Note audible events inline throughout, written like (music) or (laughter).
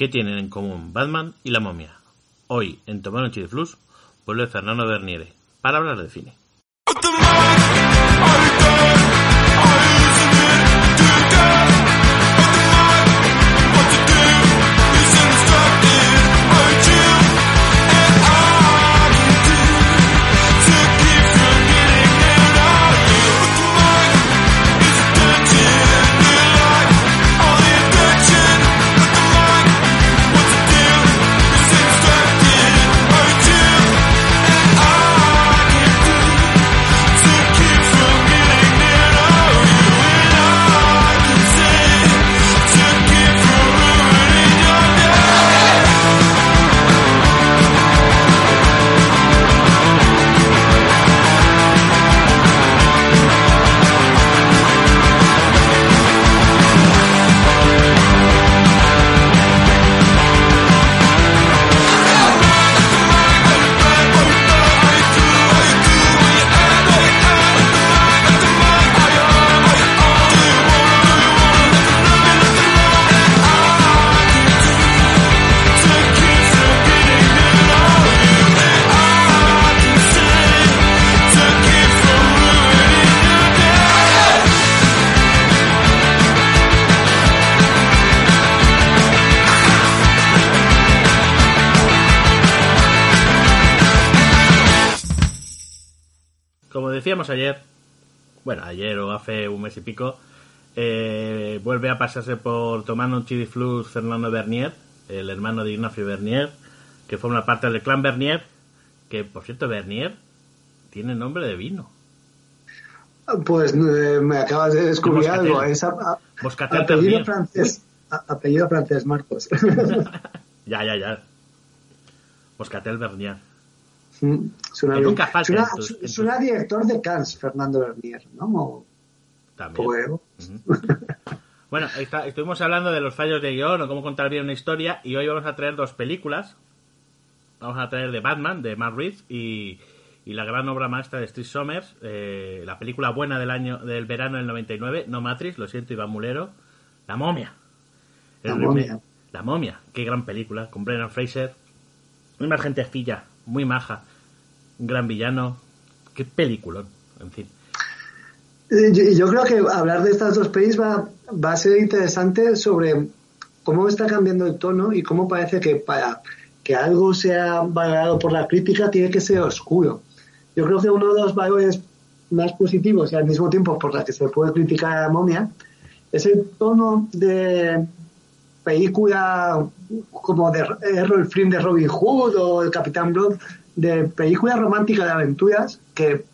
¿Qué tienen en común Batman y la momia? Hoy, en Tomar un de Flux, vuelve Fernando Berniere para hablar de cine. Ayer, bueno, ayer o hace un mes y pico, eh, vuelve a pasarse por Tomando Chili Flux Fernando Bernier, el hermano de Ignacio Bernier, que forma parte del clan Bernier, que por cierto Bernier tiene nombre de vino. Pues eh, me acabas de descubrir algo. Es apellido francés. apellido francés, Marcos. (laughs) ya, ya, ya. Moscatel Bernier. Suena, nunca falta suena, director de Cannes, Fernando Bernier, ¿no? También. bueno, estuvimos hablando de los fallos de guion o cómo contar bien una historia y hoy vamos a traer dos películas. Vamos a traer de Batman, de Matt Reeves y, la gran obra maestra de Steve Sommers, eh, la película buena del año del verano del 99, no Matrix, lo siento Iván Mulero, La momia. la momia. La momia, qué gran película, con Brennan Fraser, una gente filla, muy maja gran villano. Qué película, en fin. Eh, yo, creo que hablar de estas dos pelis va, a ser interesante sobre cómo está cambiando el tono y cómo parece que para que algo sea valorado por la crítica tiene que ser oscuro. Yo creo que uno de los valores más positivos y al mismo tiempo por la que se puede criticar a la momia es el tono de película como de Errol Flynn de Robin Hood o el Capitán Blood de películas románticas de aventuras que,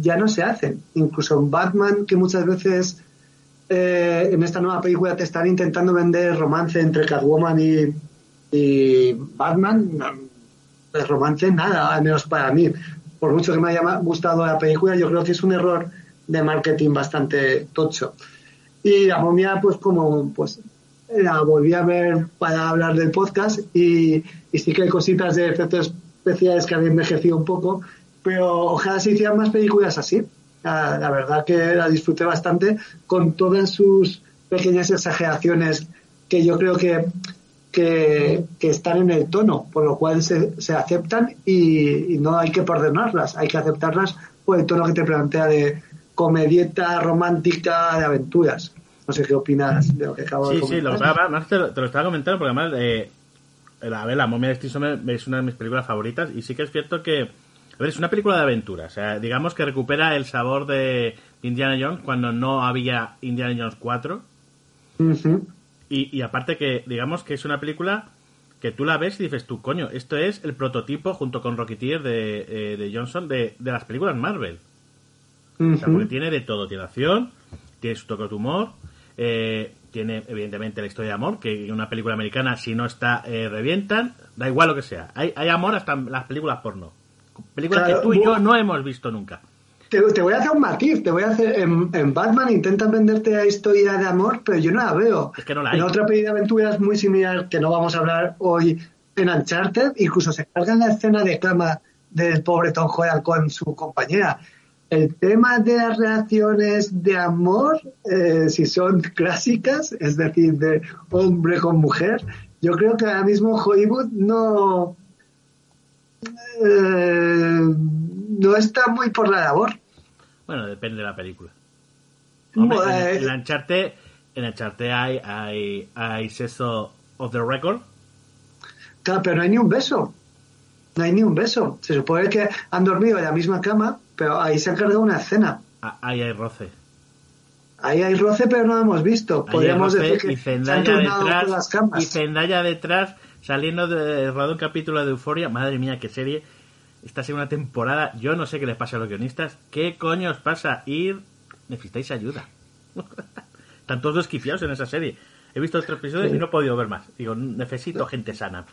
ya no se hacen. Incluso Batman, que muchas veces eh, en esta nueva película te están intentando vender romance entre Catwoman y, y Batman, el romance nada, al menos para mí. Por mucho que me haya gustado la película, yo creo que es un error de marketing bastante tocho. Y la momia, pues como pues la volví a ver para hablar del podcast y, y sí que hay cositas de efectos especiales que había envejecido un poco, pero ojalá se hicieran más películas así. La, verdad que la disfruté bastante con todas sus pequeñas exageraciones que yo creo que, que, están en el tono, por lo cual se, se aceptan y, no hay que perdonarlas, hay que aceptarlas por el tono que te plantea de comedieta romántica de aventuras. No sé qué opinas de lo que acabo de comentar. Sí, sí, te, lo, estaba comentando porque además eh, a ver, La momia de Steve es una de mis películas favoritas y sí que es cierto que, a ver, es una película de aventura, o sea, digamos que recupera el sabor de Indiana Jones cuando no había Indiana Jones 4. y, aparte que, digamos que es una película que tú la ves y dices tú, coño, esto es el prototipo junto con Rocketeer de, eh, de Johnson de, de, las películas Marvel. O sea, porque tiene de todo, tiene acción, tiene su toque de humor, eh, tiene evidentemente la historia de amor, que en una película americana si no está eh, revientan, da igual lo que sea. Hay, hay amor hasta en las películas porno. Películas que tú y yo no hemos visto nunca. Te, voy a hacer un matiz, te voy a hacer en, Batman intentan venderte la historia de amor, pero yo no la veo. Es que no la hay. En otra película de aventuras muy similar que no vamos a hablar hoy en Uncharted, incluso se cargan la escena de cama del pobre Tom Hoyle con su compañera. El tema de las relaciones de amor, eh, si son clásicas, es decir, de hombre con mujer, yo creo que ahora mismo Hollywood no, eh, no está muy por la labor. Bueno, depende de la película. Hombre, en, en, Uncharted, en Uncharted hay, hay, hay sexo of the record. Claro, pero no hay ni un beso. No hay ni un beso. Se supone que han dormido en la misma cama, pero ahí se ha cargado una escena. Ah, ahí hay roce. Ahí hay roce, pero no lo hemos visto. Podríamos decir que y Zendaya detrás, las camas. Y Zendaya detrás, saliendo de rodar un capítulo de Euforia. Madre mía, qué serie. Esta segunda temporada, yo no sé qué les pasa a los guionistas. ¿Qué coño os pasa? Ir, necesitáis ayuda. (laughs) Están todos esquifiados en esa serie. He visto otro episodio sí. y no he podido ver más. Digo, necesito gente sana.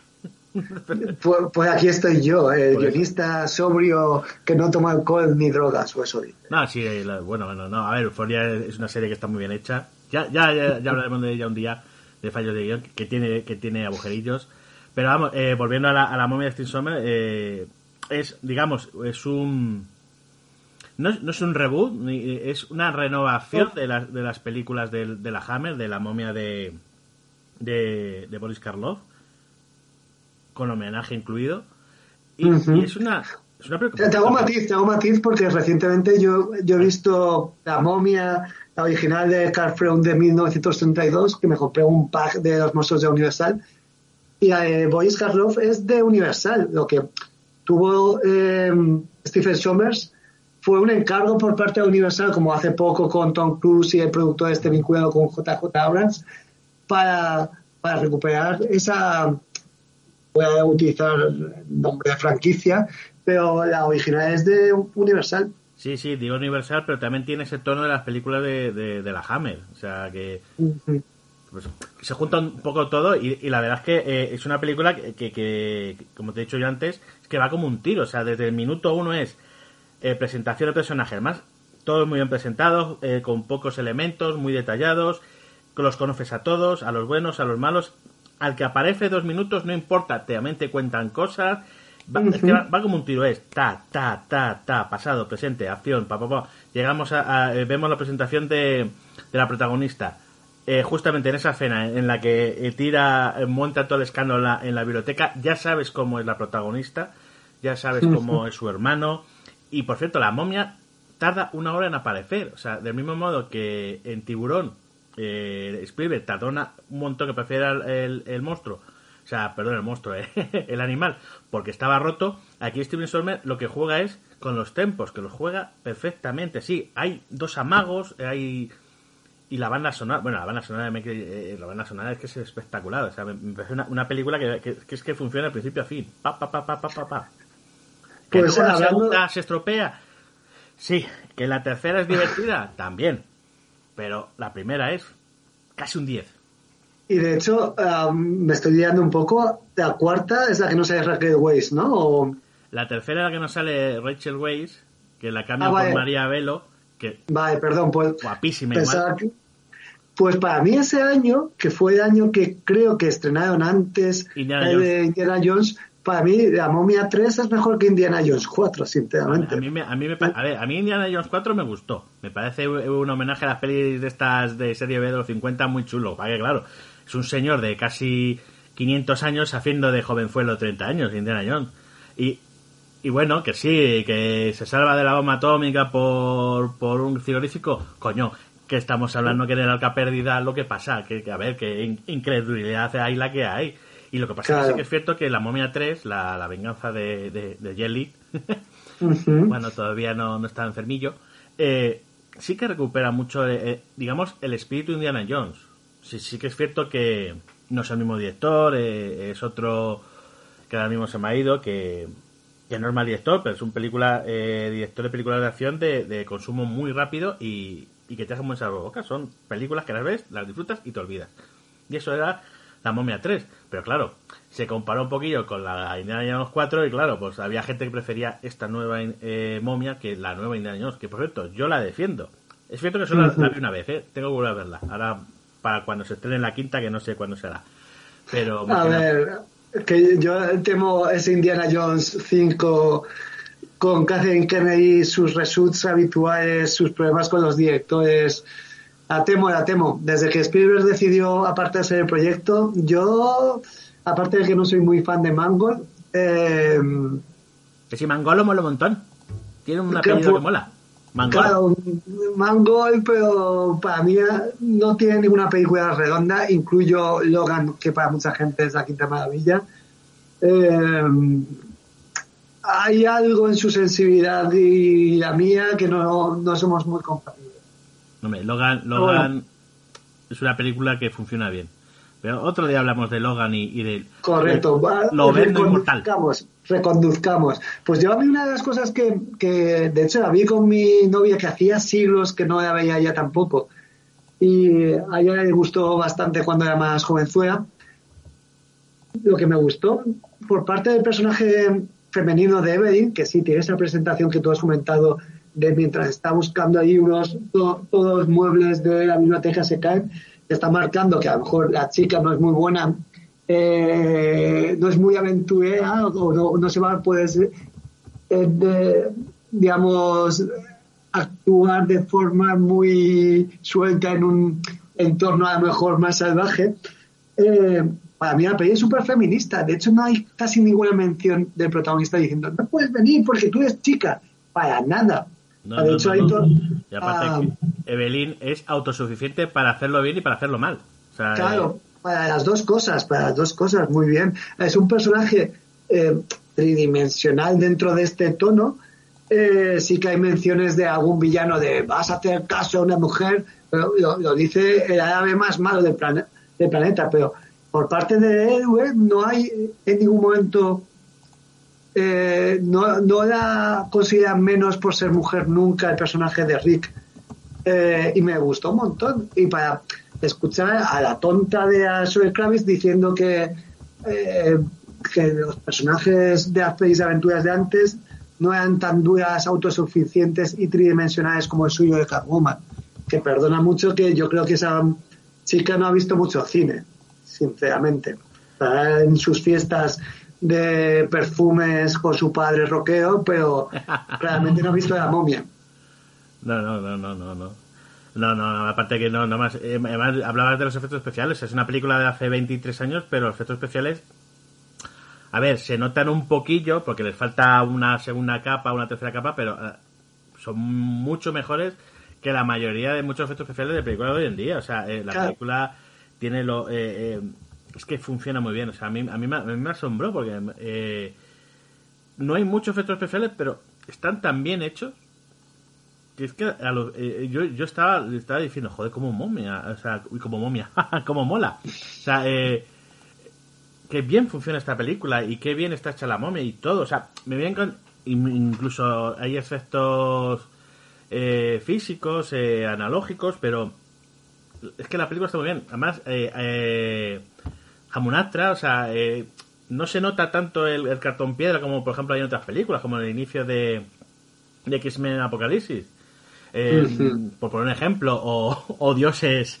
Pues, pues, aquí estoy yo, el guionista sobrio que no toma alcohol ni drogas, o eso dice. No, sí, bueno, bueno, no. A ver, Euphoria es una serie que está muy bien hecha. Ya, ya, ya, ya hablaremos de ella un día, de fallos de guion, que tiene, que tiene agujerillos. Pero vamos, eh, volviendo a la, a la momia de Steve Sommer, eh, es, digamos, es un... No es, no es un reboot, ni, es una renovación de, la, de las películas de, de, la Hammer, de la momia de, de, de Boris Karloff con homenaje incluido. Y, uh -huh. y es una. Es una te, te hago matiz, te hago matiz porque recientemente yo, yo he visto La momia, la original de Carl Freund de 1932, que me compré un pack de los monstruos de Universal. Y eh, Boris Karloff es de Universal. Lo que tuvo eh, Stephen Sommers fue un encargo por parte de Universal, como hace poco con Tom Cruise y el productor este vinculado con JJ Abrams, para, para recuperar esa voy a utilizar nombre de franquicia, pero la original es de Universal. Sí, sí, digo Universal, pero también tiene ese tono de las películas de, de, de la Hammer. O sea, que uh -huh. pues, se junta un poco todo y, y la verdad es que eh, es una película que, que, que, como te he dicho yo antes, es que va como un tiro. O sea, desde el minuto uno es eh, presentación de personajes, más todos muy bien presentados, eh, con pocos elementos, muy detallados, los conoces a todos, a los buenos, a los malos, al que aparece dos minutos, no importa, te, te cuentan cosas, va, uh -huh. es que va, va, como un tiro, es ta, ta, ta, ta, pasado, presente, acción, pa, pa, pa. Llegamos a, a eh, vemos la presentación de, de la protagonista. Eh, justamente en esa escena en la que eh, tira, eh, monta todo el escándalo en la, en la, biblioteca, ya sabes cómo es la protagonista, ya sabes cómo es su hermano. Y por cierto, la momia tarda una hora en aparecer. O sea, del mismo modo que en Tiburón eh, Spielberg tardó una, un montón que prefiera el, el, monstruo, o sea, perdón, el monstruo, (laughs) eh, el animal, porque estaba roto. Aquí Steven Solmer lo que juega es con los tempos, que los juega perfectamente. Sí, hay dos amagos, hay. Y la banda sonora, bueno, la banda sonora, me, eh, la banda sonora es que es espectacular. O sea, me, parece una, una película que, que, que, es que funciona de principio a fin. Pa, pa, pa, pa, pa, pa, pa. Que pues, la segunda se estropea. Sí, que la tercera es divertida, también pero la primera es casi un 10. Y de hecho, um, me estoy guiando un poco. La cuarta es la que no sale Raquel Weisz, ¿no? O... La tercera es la que no sale Rachel Weisz, que la cambia ah, vale. por María Velo. Que... Vale, perdón, pues. Guapísima igual. Que... Pues para mí ese año, que fue el año que creo que estrenaron antes Indiana de Indiana Jones, para mí la momia 3 es mejor que Indiana Jones 4, sinceramente. A mí, a mí, me, a ver, a mí Indiana Jones 4 me gustó. Me parece un homenaje a las pelis de estas de serie B de los 50 muy chulo. Vaya, claro, es un señor de casi 500 años haciendo de jovenzuelo 30 años, Indiana Jones. Y, y bueno, que sí, que se salva de la bomba atómica por, por un frigorífico, coño, que estamos hablando que en el arca perdida lo que pasa, que, que a ver, que incredulidad hay la que hay y lo que pasa claro. es que es cierto que la momia 3, la, la venganza de, de, de Jelly, (laughs) uh -huh. bueno, todavía no, no está enfermillo, eh, sí que recupera mucho, eh, eh, digamos, el espíritu Indiana Jones. Sí, sí que es cierto que no es el mismo director, eh, es otro que ahora mismo se me ha ido, que, que no es mal director, pero es un película, eh, director de películas de acción de, de consumo muy rápido y, y que te hace muy sabor boca. Son películas que las ves, las disfrutas y te olvidas. Y eso era la momia 3. Pero claro, se comparó un poquillo con la Indiana Jones 4 y claro, pues había gente que prefería esta nueva eh, momia que la nueva Indiana Jones, que por cierto, yo la defiendo. Es cierto que solo uh -huh. la, vi una vez, ¿eh? tengo que volver a verla. Ahora, para cuando se estrene la quinta, que no sé cuándo será. Pero... A ver, que yo temo ese Indiana Jones 5 con Catherine Kennedy, sus results habituales, sus problemas con los directores. La temo, la temo. Desde que Spielberg decidió apartarse del proyecto, yo, aparte de que no soy muy fan de Mangold, eh, que si Mangold lo mola un montón. Tiene un apellido que mola. Mangold. Claro, Mangold, pero para mí no tiene ninguna película redonda. Incluyo Logan, que para mucha gente es la quinta maravilla. Eh, hay algo en su sensibilidad y la mía que no, no somos muy compatibles. Logan, Logan es una película que funciona bien. Pero otro día hablamos de Logan y, de... Correcto. lo vendo inmortal. Reconduzcamos. Pues yo a mí una de las cosas que, que, de hecho, la vi con mi novia que hacía siglos que no la veía ella tampoco. Y a ella le gustó bastante cuando era más jovenzuela. Lo que me gustó por parte del personaje femenino de Evelyn, que sí tiene esa presentación que tú has comentado de mientras está buscando ahí unos todos los muebles de la biblioteca se caen, está marcando que a lo mejor la chica no es muy buena, eh, no es muy aventurera o no, se va a poder, eh, digamos, actuar de forma muy suelta en un entorno a lo mejor más salvaje. Eh, para mí la peli es súper feminista. De hecho, no hay casi ninguna mención del protagonista diciendo, no puedes venir porque tú eres chica. Para nada. De hecho, Y aparte, ah. Evelyn es autosuficiente para hacerlo bien y para hacerlo mal. claro, eh, para las dos cosas, para las dos cosas, muy bien. Es un personaje eh, tridimensional dentro de este tono. Eh, sí que hay menciones de algún villano de vas a hacer caso a una mujer, pero lo, dice el ave más malo del, del planeta, pero por parte de Edward no hay en ningún momento eh, no, no, la consideran menos por ser mujer nunca el personaje de Rick. Eh, y me gustó un montón. Y para escuchar a la tonta de Zoe Kravitz diciendo que eh, que los personajes de las aventuras de antes no eran tan duras, autosuficientes y tridimensionales como el suyo de Catwoman. Que perdona mucho que yo creo que esa chica no ha visto mucho cine sinceramente. en sus fiestas de perfumes con su padre roqueo, pero realmente no ha visto la momia. No, no, no, no, no, no. No, no, aparte que no, no más. Eh, además, hablabas de los efectos especiales. Es una película de hace 23 años, pero los efectos especiales. A ver, se notan un poquillo, porque les falta una segunda capa, una tercera capa, pero eh, son mucho mejores que la mayoría de muchos efectos especiales de películas de hoy en día. O sea, eh, la película tiene lo... Eh, eh, es que funciona muy bien. O sea, a mí, a mí, me, asombró porque eh, no hay muchos efectos especiales, pero están tan bien hechos que es que yo, yo estaba, estaba diciendo, joder, como momia, o sea, uy, como momia, (laughs) como mola. O sea, eh, que bien funciona esta película y qué bien está hecha la momia y todo. O sea, me vienen con. Incluso hay efectos físicos, analógicos, pero es que la película está muy bien. Además, eh, eh, o sea, eh, no se nota tanto el, cartón piedra como, por ejemplo, hay en otras películas, como en el inicio de, de X-Men Apocalipsis. Eh, por poner un ejemplo, o, Dioses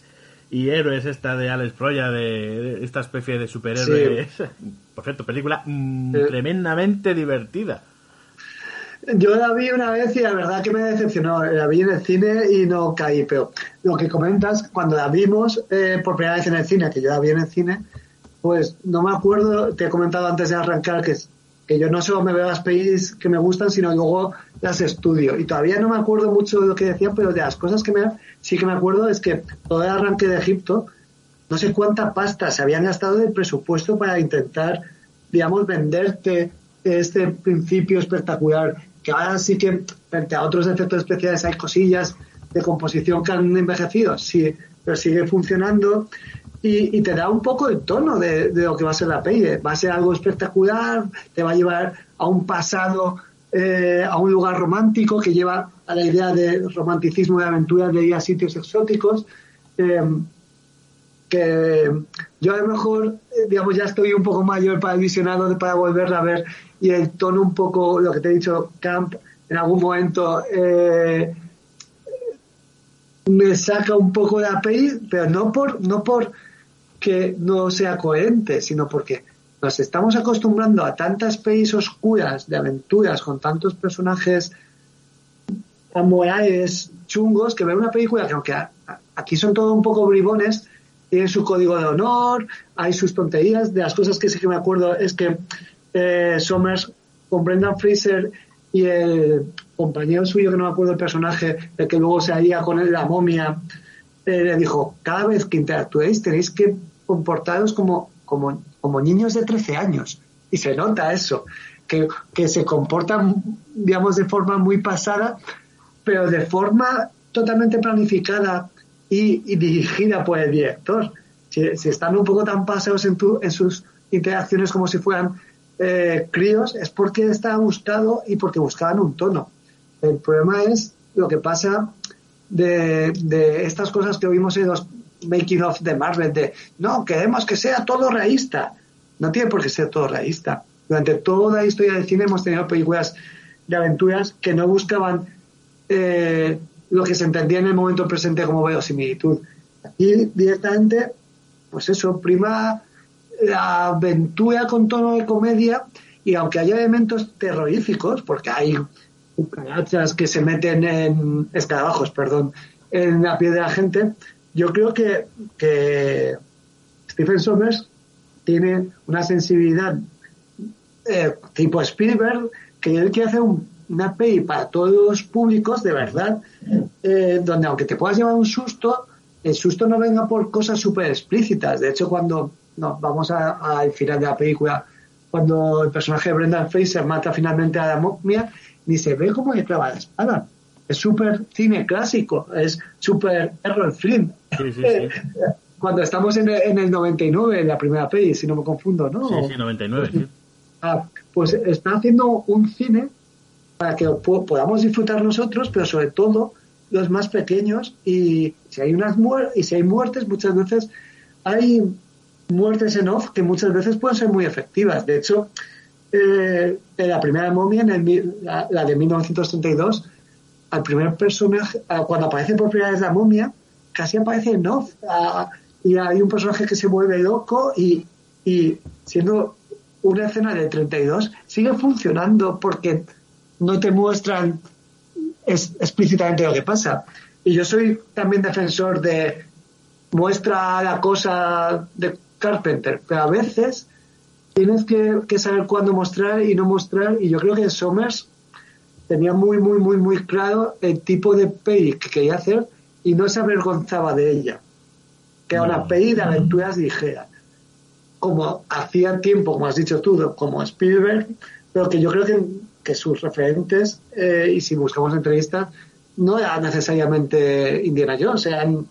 y Héroes, esta de Alex Proya, de, esta especie de superhéroes. (laughs) Perfecto, película mm, tremendamente divertida. Yo la vi una vez y la verdad que me decepcionó. La vi en el cine y no caí, pero lo que comentas, cuando la vimos eh, por primera vez en el cine, que yo la vi en el cine, pues no me acuerdo, te he comentado antes de arrancar que, que yo no solo me veo las pelis que me gustan, sino luego las estudio. Y todavía no me acuerdo mucho de lo que decían, pero de las cosas que me, sí que me acuerdo es que todo el arranque de Egipto, no sé cuánta pasta se habían gastado de presupuesto para intentar, digamos, venderte este principio espectacular que ahora sí que frente a otros efectos especiales hay cosillas de composición que han envejecido, sí, pero sigue funcionando y, te da un poco el tono de, lo que va a ser la peli. Va a ser algo espectacular, te va a llevar a un pasado, eh, a un lugar romántico que lleva a la idea de romanticismo de aventuras, de ir a sitios exóticos. Eh, que yo a lo mejor, eh, digamos, ya estoy un poco mayor para el visionado, para volverla a ver y el tono un poco, lo que te he dicho, Camp, en algún momento eh, me saca un poco de la peli, pero no por, no por que no sea coherente, sino porque nos estamos acostumbrando a tantas pelis oscuras de aventuras con tantos personajes amorales chungos que ver una película que aunque aquí son todos un poco bribones, tienen su código de honor, hay sus tonterías. De las cosas que sí que me acuerdo es que eh, Somers con Brendan Fraser y el compañero suyo, que no me acuerdo el personaje, el que luego se haría con él, la momia, eh, le dijo, cada vez que interactuéis tenéis que comportaros como, como, como niños de 13 años. Y se nota eso, que, que se comportan, digamos, de forma muy pasada, pero de forma totalmente planificada y, dirigida por el director. Si, están un poco tan pasados en, tu, en sus interacciones como si fueran eh, críos, es porque está buscado y porque buscaban un tono. El problema es lo que pasa de, de estas cosas que oímos en los making of de Marvel, de no, queremos que sea todo realista. No tiene por qué ser todo realista. Durante toda la historia del cine hemos tenido películas de aventuras que no buscaban eh, lo que se entendía en el momento presente como verosimilitud. Aquí directamente, pues eso, prima la aventura con tono de comedia y aunque haya elementos terroríficos, porque hay cucarachas que se meten en escarabajos, perdón, en la piel de la gente, yo creo que, que Stephen Sommers tiene una sensibilidad eh, tipo Spielberg que él quiere hacer un una peli para todos los públicos, de verdad, eh, donde aunque te puedas llevar un susto, el susto no venga por cosas súper explícitas. De hecho, cuando no, vamos al final de la película, cuando el personaje de Brendan Fraser mata finalmente a la momia, ni se ve cómo le clava la espada. Es súper cine clásico, es súper error film. (laughs) cuando estamos en el, en el 99, en la primera peli, si no me confundo, ¿no? Sí, sí, 99, ah, pues está haciendo un cine para que podamos disfrutar nosotros, pero sobre todo los más pequeños y si hay unas y si hay muertes muchas veces hay muertes en off que muchas veces pueden ser muy efectivas. De hecho, eh, en la primera momia, en la, de 1932, al primer personaje, cuando aparece por primera vez la momia, casi aparece en off. y hay un personaje que se vuelve loco y, y siendo una escena de 32, sigue funcionando porque no te muestran explícitamente lo que pasa. Y yo soy también defensor de muestra la cosa de Carpenter, pero a veces tienes que, saber cuándo mostrar y no mostrar. Y yo creo que Somers tenía muy, muy, muy, muy claro el tipo de peli que quería hacer y no se avergonzaba de ella. Que era una peli de aventuras ligeras. Como hacía tiempo, como has dicho tú, como Spielberg, pero que yo creo que que sus referentes, eh, y si buscamos entrevistas, no eran necesariamente Indiana Jones, eran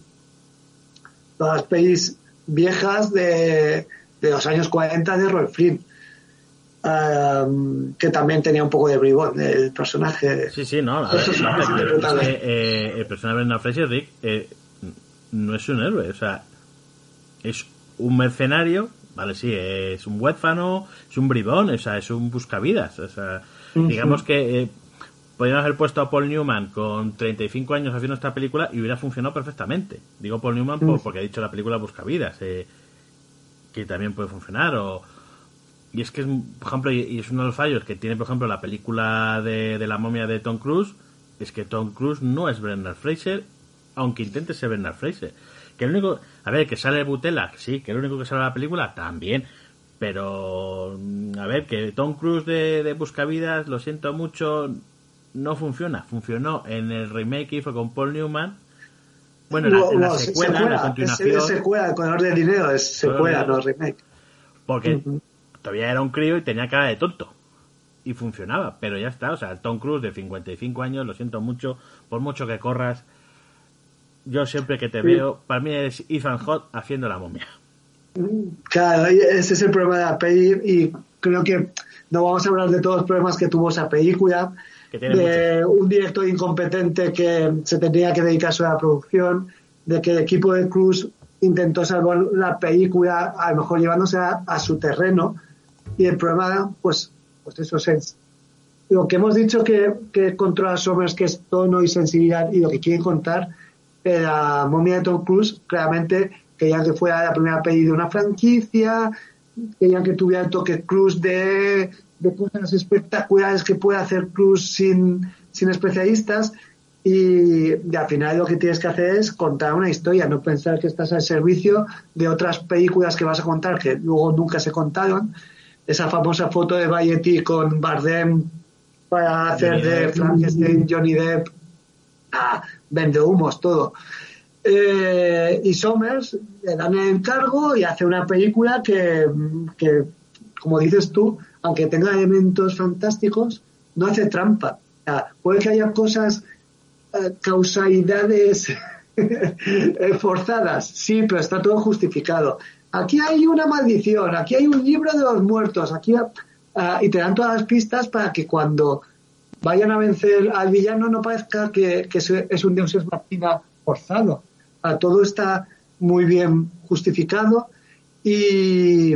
todas pelis viejas de, de los años 40 de Roy Flynn. Que también tenía un poco de bribón el personaje. Sí, sí, no. Eh, el personaje de Brendan Fraser, Rick, eh, no es un héroe, o sea, es un mercenario, vale, sí, es un huérfano, es un bribón, o sea, es un buscavidas, o sea, Digamos que eh, podríamos haber puesto a Paul Newman con 35 años haciendo esta película y hubiera funcionado perfectamente. Digo Paul Newman porque ha dicho la película Busca Vidas, eh, que también puede funcionar. O, y es que, es, por ejemplo, y, es uno de los fallos que tiene, por ejemplo, la película de, de la momia de Tom Cruise, es que Tom Cruise no es Brendan Fraser, aunque intente ser Brendan Fraser. Que el único, a ver, que sale Butela, sí, que el único que sale de la película, también. Pero, a ver, que Tom Cruise de, de Buscavidas, lo siento mucho, no funciona. Funcionó en el remake que fue con Paul Newman. Bueno, en la, secuela, la continuación. Es secuela, con orden de dinero, es secuela, no remake. Porque todavía era un crío y tenía cara de tonto. Y funcionaba, pero ya está. O sea, Tom Cruise de 55 años, lo siento mucho, por mucho que corras. Yo siempre que te veo, para mí es Ethan Hawke haciendo la momia. Claro, ese es el problema de la peli y creo que no vamos a hablar de todos los problemas que tuvo esa película, de un director incompetente que se tenía que dedicar a la producción, de que el equipo de Cruz intentó salvar la película, a lo mejor llevándose a, su terreno, y el problema, pues, pues eso es lo que hemos dicho que, que controla Somers, que es tono y sensibilidad, y lo que quieren contar, la momia de Tom Cruise, claramente quería que fuera la primera peli de una franquicia, querían que tuviera el toque Cruz de, de cosas espectaculares que puede hacer Cruz sin, sin especialistas. Y, al final lo que tienes que hacer es contar una historia, no pensar que estás al servicio de otras películas que vas a contar que luego nunca se contaron. Esa famosa foto de Vallety con Bardem para hacer de Frankenstein, Johnny Depp, ah, vende humos, todo. Eh, y Somers le dan el encargo y hace una película que, que, como dices tú, aunque tenga elementos fantásticos, no hace trampa. puede que haya cosas, eh, causalidades (laughs) forzadas, sí, pero está todo justificado. Aquí hay una maldición, aquí hay un libro de los muertos, aquí ah, y te dan todas las pistas para que cuando vayan a vencer al villano no parezca que, es un Deus Ex Machina forzado. A todo está muy bien justificado y,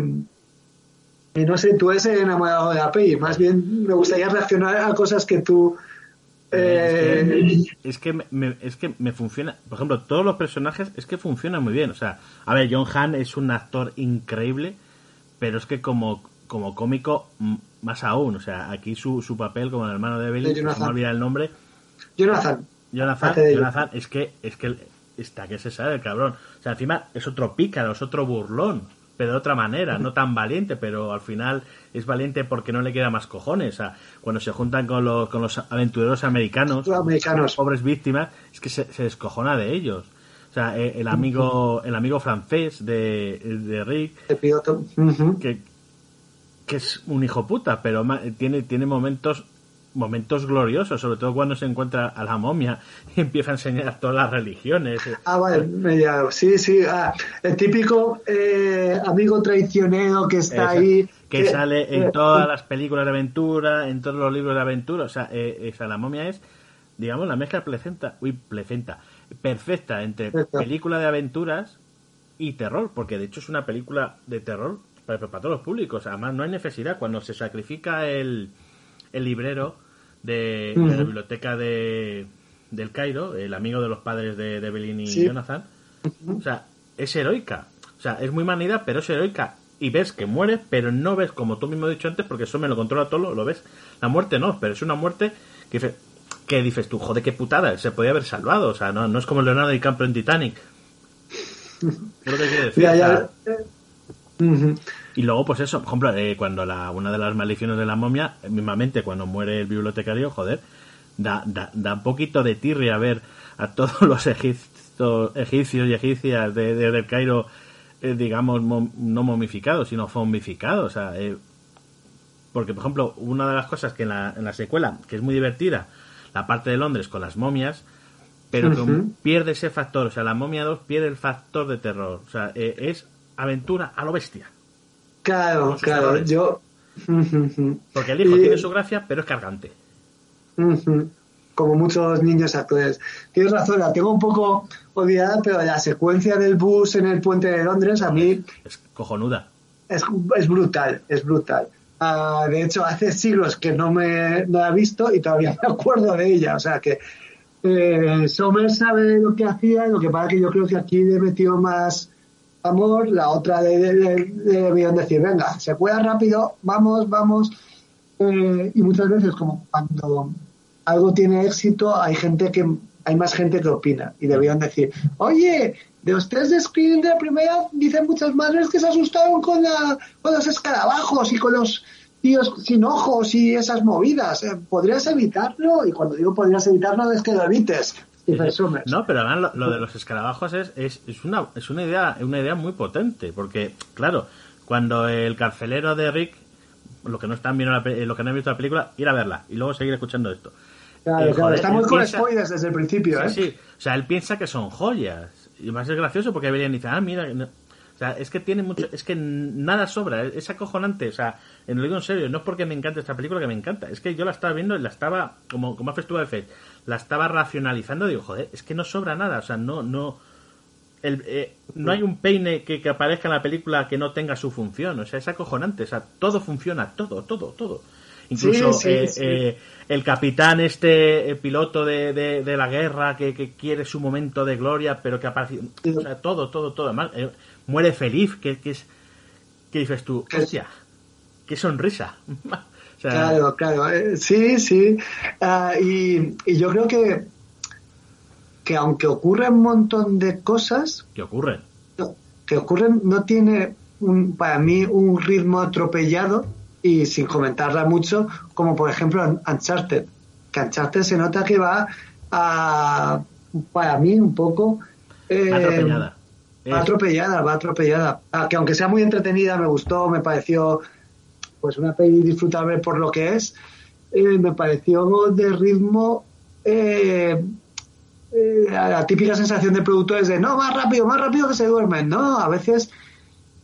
no sé, tú eres enamorado de la. Más bien me gustaría reaccionar a cosas que tú... Eh, es, que, me, es que me funciona. Por ejemplo, todos los personajes es que funcionan muy bien. O sea, a ver, John Han es un actor increíble, pero es que como, como cómico más aún. O sea, aquí su, su papel como el hermano de Evelyn, no me olvida el nombre. Jonathan. Jonathan, Jonathan, es que, es que está que se sabe el cabrón. O sea, encima es otro pícaro, es otro burlón, pero de otra manera, no tan valiente, pero al final es valiente porque no le queda más cojones. O sea, cuando se juntan con los, con los aventureros americanos, americanos. pobres víctimas, es que se, se descojona de ellos. O sea, eh, el amigo, el amigo francés de, de Rick, que, que es un hijo puta, pero tiene, tiene momentos momentos gloriosos, sobre todo cuando se encuentra a la momia y empieza a enseñar todas las religiones. Ah, vale, sí, sí, ah, el típico eh, amigo traicionero que está ahí. Que, sale en eh, todas las películas de aventura, en todos los libros de aventura, o sea, eh, la momia es, digamos, la mezcla plecenta, uy, plecenta, perfecta entre película de aventuras y terror, porque de hecho es una película de terror para, todos los públicos. Además, no hay necesidad. Cuando se sacrifica el, el librero de, la biblioteca de, del Cairo, el amigo de los padres de, de Evelyn y Jonathan, o sea, es heroica. O sea, es muy manida, pero es heroica. Y ves que muere, pero no ves, como tú mismo has dicho antes, porque eso me lo controla todo, lo ves. La muerte no, pero es una muerte que, que dices tú, joder, qué putada, se podía haber salvado. O sea, no, no es como Leonardo DiCaprio en Titanic. (laughs) lo que decir. Ya, y luego, pues eso, por ejemplo, eh, cuando la, una de las maldiciones de la momia, mismamente cuando muere el bibliotecario, joder, da, da, da un poquito de tirria ver a todos (laughs) los egipcios, egipcios y egipcias de, del Cairo, eh, digamos, no momificados, sino fomificados. O sea, eh, porque, por ejemplo, una de las cosas que en la, en la secuela, que es muy divertida, la parte de Londres con las momias, pero que pierde ese factor. O sea, la momia 2 pierde el factor de terror. O sea, es aventura a lo bestia. Claro, claro, yo... (laughs) Porque el hijo tiene su gracia, pero es cargante. (laughs) Como muchos niños actuales. Tienes razón, la tengo un poco olvidada, pero la secuencia del bus en el puente de Londres a mí... Es cojonuda. Es, es brutal, es brutal. Ah, de hecho, hace siglos que no me la he visto y todavía me (laughs) acuerdo de ella. O sea que eh, Sommer sabe lo que hacía, lo que pasa que yo creo que aquí le metió más amor, la otra de, de, decir, venga, se pueda rápido, vamos, vamos. Eh, y muchas veces, como cuando algo tiene éxito, hay gente que hay más gente que opina y debían decir, oye, de los test de screening de la primera dicen muchas madres que se asustaron con, la, con los escarabajos y con los tíos sin ojos y esas movidas. Eh, ¿Podrías evitarlo? Y cuando digo podrías evitarlo es que lo evites. No, pero además lo, de los escarabajos es, es, una, es una, idea, una idea muy potente, porque, claro, cuando el carcelero de Rick, lo que no están viendo lo que no han visto la película, ir a verla y luego seguir escuchando esto. Claro, eh, claro, estamos con spoilers desde el principio, ¿eh? Sí, o sea, él piensa que son joyas. Y más es gracioso porque verían y dicen, ah, mira, o sea, es que tiene mucho, es que nada sobra, es acojonante, o sea, en lo digo en serio, no es porque me encante esta película que me encanta, es que yo la estaba viendo y la estaba, como, como Face, la estaba racionalizando, digo, joder, es que no sobra nada, o sea, no, no, el, eh, no hay un peine que, que, aparezca en la película que no tenga su función, o sea, es acojonante, o sea, todo funciona, todo, todo, todo. Incluso eh, eh, el capitán, este el piloto de, de, la guerra, que, que, quiere su momento de gloria, pero que aparece, o sea, todo, todo, todo. Además, muere feliz, que, es ¿Qué dices tú? Hostia, qué sonrisa. Claro, claro. Eh, sí, sí. Ah, y, yo creo que, que aunque ocurren un montón de cosas... ¿Qué ocurren? que ocurren no tiene un, para mí un ritmo atropellado y sin comentarla mucho, como por ejemplo Uncharted. Que Uncharted se nota que va a, para mí un poco... Eh, atropellada. Va atropellada, va atropellada. Ah, que aunque sea muy entretenida, me gustó, me pareció pues una peli disfrutable por lo que es, eh, me pareció de ritmo eh, eh, la típica sensación de productores de no, más rápido, más rápido que se duermen. No, a veces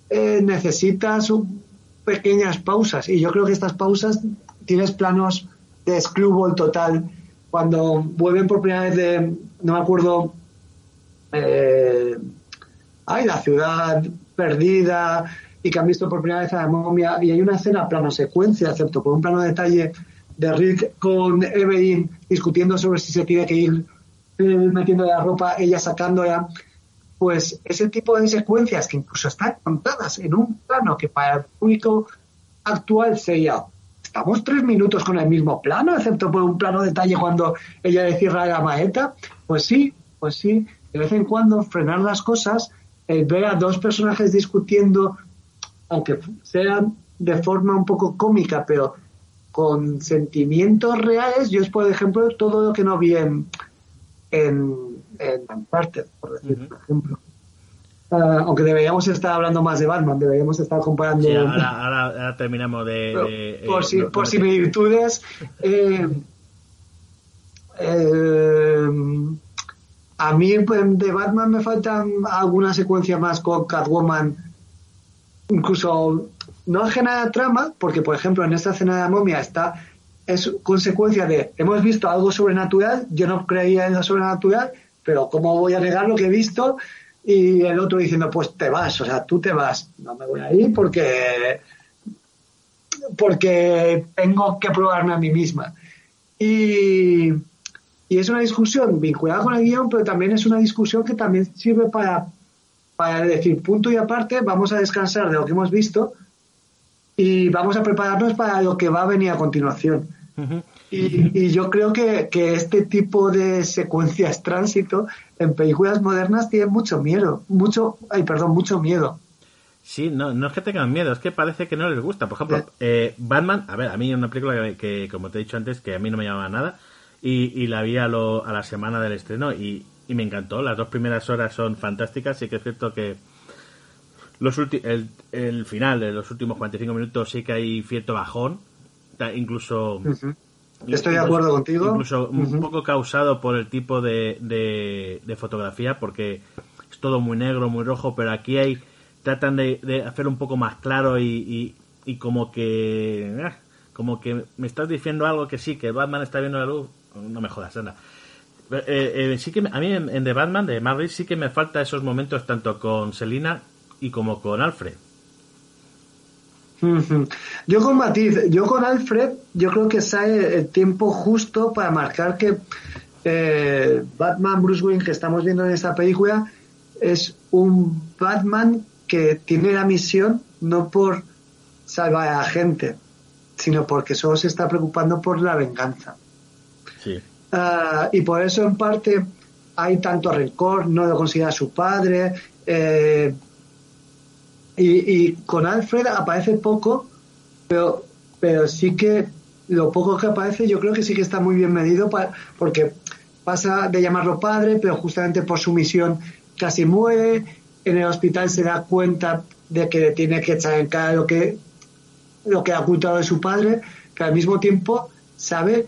necesitas pequeñas pausas y yo creo que estas pausas tienes planos de screwball total cuando vuelven por primera vez de, no me acuerdo, ay, la ciudad perdida, y que han visto por primera vez a la momia. Y hay una escena plano secuencia, excepto por un plano de detalle de Rick con Evelyn discutiendo sobre si se tiene que ir eh, metiendo la ropa, ella sacándola, pues ese tipo de secuencias que incluso están contadas en un plano que para el público actual sería estamos tres minutos con el mismo plano, excepto por un plano de detalle cuando ella le cierra la maeta, pues sí, pues sí, de vez en cuando frenar las cosas, el ver a dos personajes discutiendo aunque sean de forma un poco cómica, pero con sentimientos reales, yo es, por ejemplo, todo lo que no vi en, en, por decir, por ejemplo. Ah, aunque deberíamos estar hablando más de Batman, deberíamos estar comparando. Sí, ahora, terminamos de. por, si, por similitudes. Eh, eh, a mí pues, de Batman me faltan algunas secuencias más con Catwoman incluso no ajena a trama, porque por ejemplo en esta escena de la momia está es consecuencia de hemos visto algo sobrenatural, yo no creía en lo sobrenatural, pero ¿cómo voy a negar lo que he visto? Y el otro diciendo, pues te vas, o sea, tú te vas, no me voy a ir porque porque tengo que probarme a mí misma. Y, y es una discusión vinculada con el guion, pero también es una discusión que también sirve para para decir punto y aparte, vamos a descansar de lo que hemos visto y vamos a prepararnos para lo que va a venir a continuación. y, yo creo que, este tipo de secuencias tránsito en películas modernas tiene mucho miedo, mucho, ay, perdón, mucho miedo. Sí, no, no es que tengan miedo, es que parece que no les gusta. Por ejemplo, eh, Batman, a ver, a mí es una película que, como te he dicho antes, que a mí no me llamaba nada y, y la vi a, lo, a la semana del estreno y, y me encantó. Las dos primeras horas son fantásticas. y que es cierto que los el, el final de los últimos 45 minutos sí que hay cierto bajón. Incluso. Estoy de acuerdo contigo. Incluso un poco causado por el tipo de, de, fotografía, porque es todo muy negro, muy rojo, pero aquí hay. Tratan de, de hacerlo un poco más claro y, y, como que. Ah, como que me estás diciendo algo que sí, que Batman está viendo la luz. No me jodas, anda. Eh, eh, sí que a mí en, The Batman de Marvel sí que me falta esos momentos tanto con Selina y como con Alfred. Yo con Matiz, yo con Alfred, yo creo que sale el tiempo justo para marcar que eh, Batman Bruce Wayne que estamos viendo en esta película es un Batman que tiene la misión no por salvar a la gente, sino porque solo se está preocupando por la venganza. Sí. Ah, y por eso en parte hay tanto rencor, no lo considera su padre. Eh, y, con Alfred aparece poco, pero, pero sí que lo poco que aparece yo creo que sí que está muy bien medido porque pasa de llamarlo padre, pero justamente por su misión casi muere. En el hospital se da cuenta de que tiene que echar en cara lo que, lo que ha ocultado de su padre, que al mismo tiempo sabe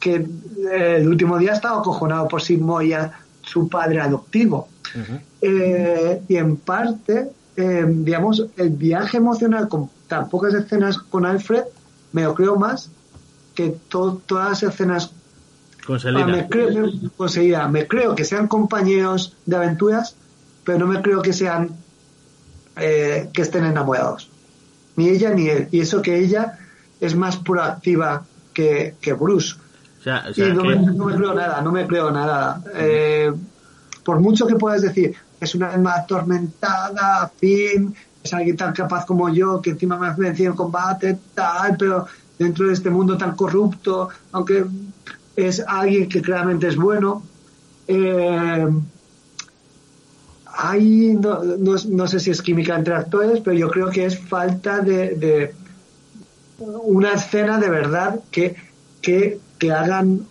que eh, el último día estaba acojonado por Moya, su padre adoptivo. Eh, y en parte, eh, digamos, el viaje emocional con tan pocas escenas con Alfred, me lo creo más que todas las escenas con Selina. me, creo, me creo que sean compañeros de aventuras, pero no me creo que sean que estén enamorados. Ni ella ni él. Y eso que ella es más proactiva que, que Bruce no, me, creo nada, no me creo nada. Eh, por mucho que puedas decir, es una alma atormentada, fin, es alguien tan capaz como yo, que encima me ha vencido en combate, tal, pero dentro de este mundo tan corrupto, aunque es alguien que claramente es bueno. Eh, hay, no, no, sé si es química entre actores, pero yo creo que es falta de, de una escena de verdad que, que, que hagan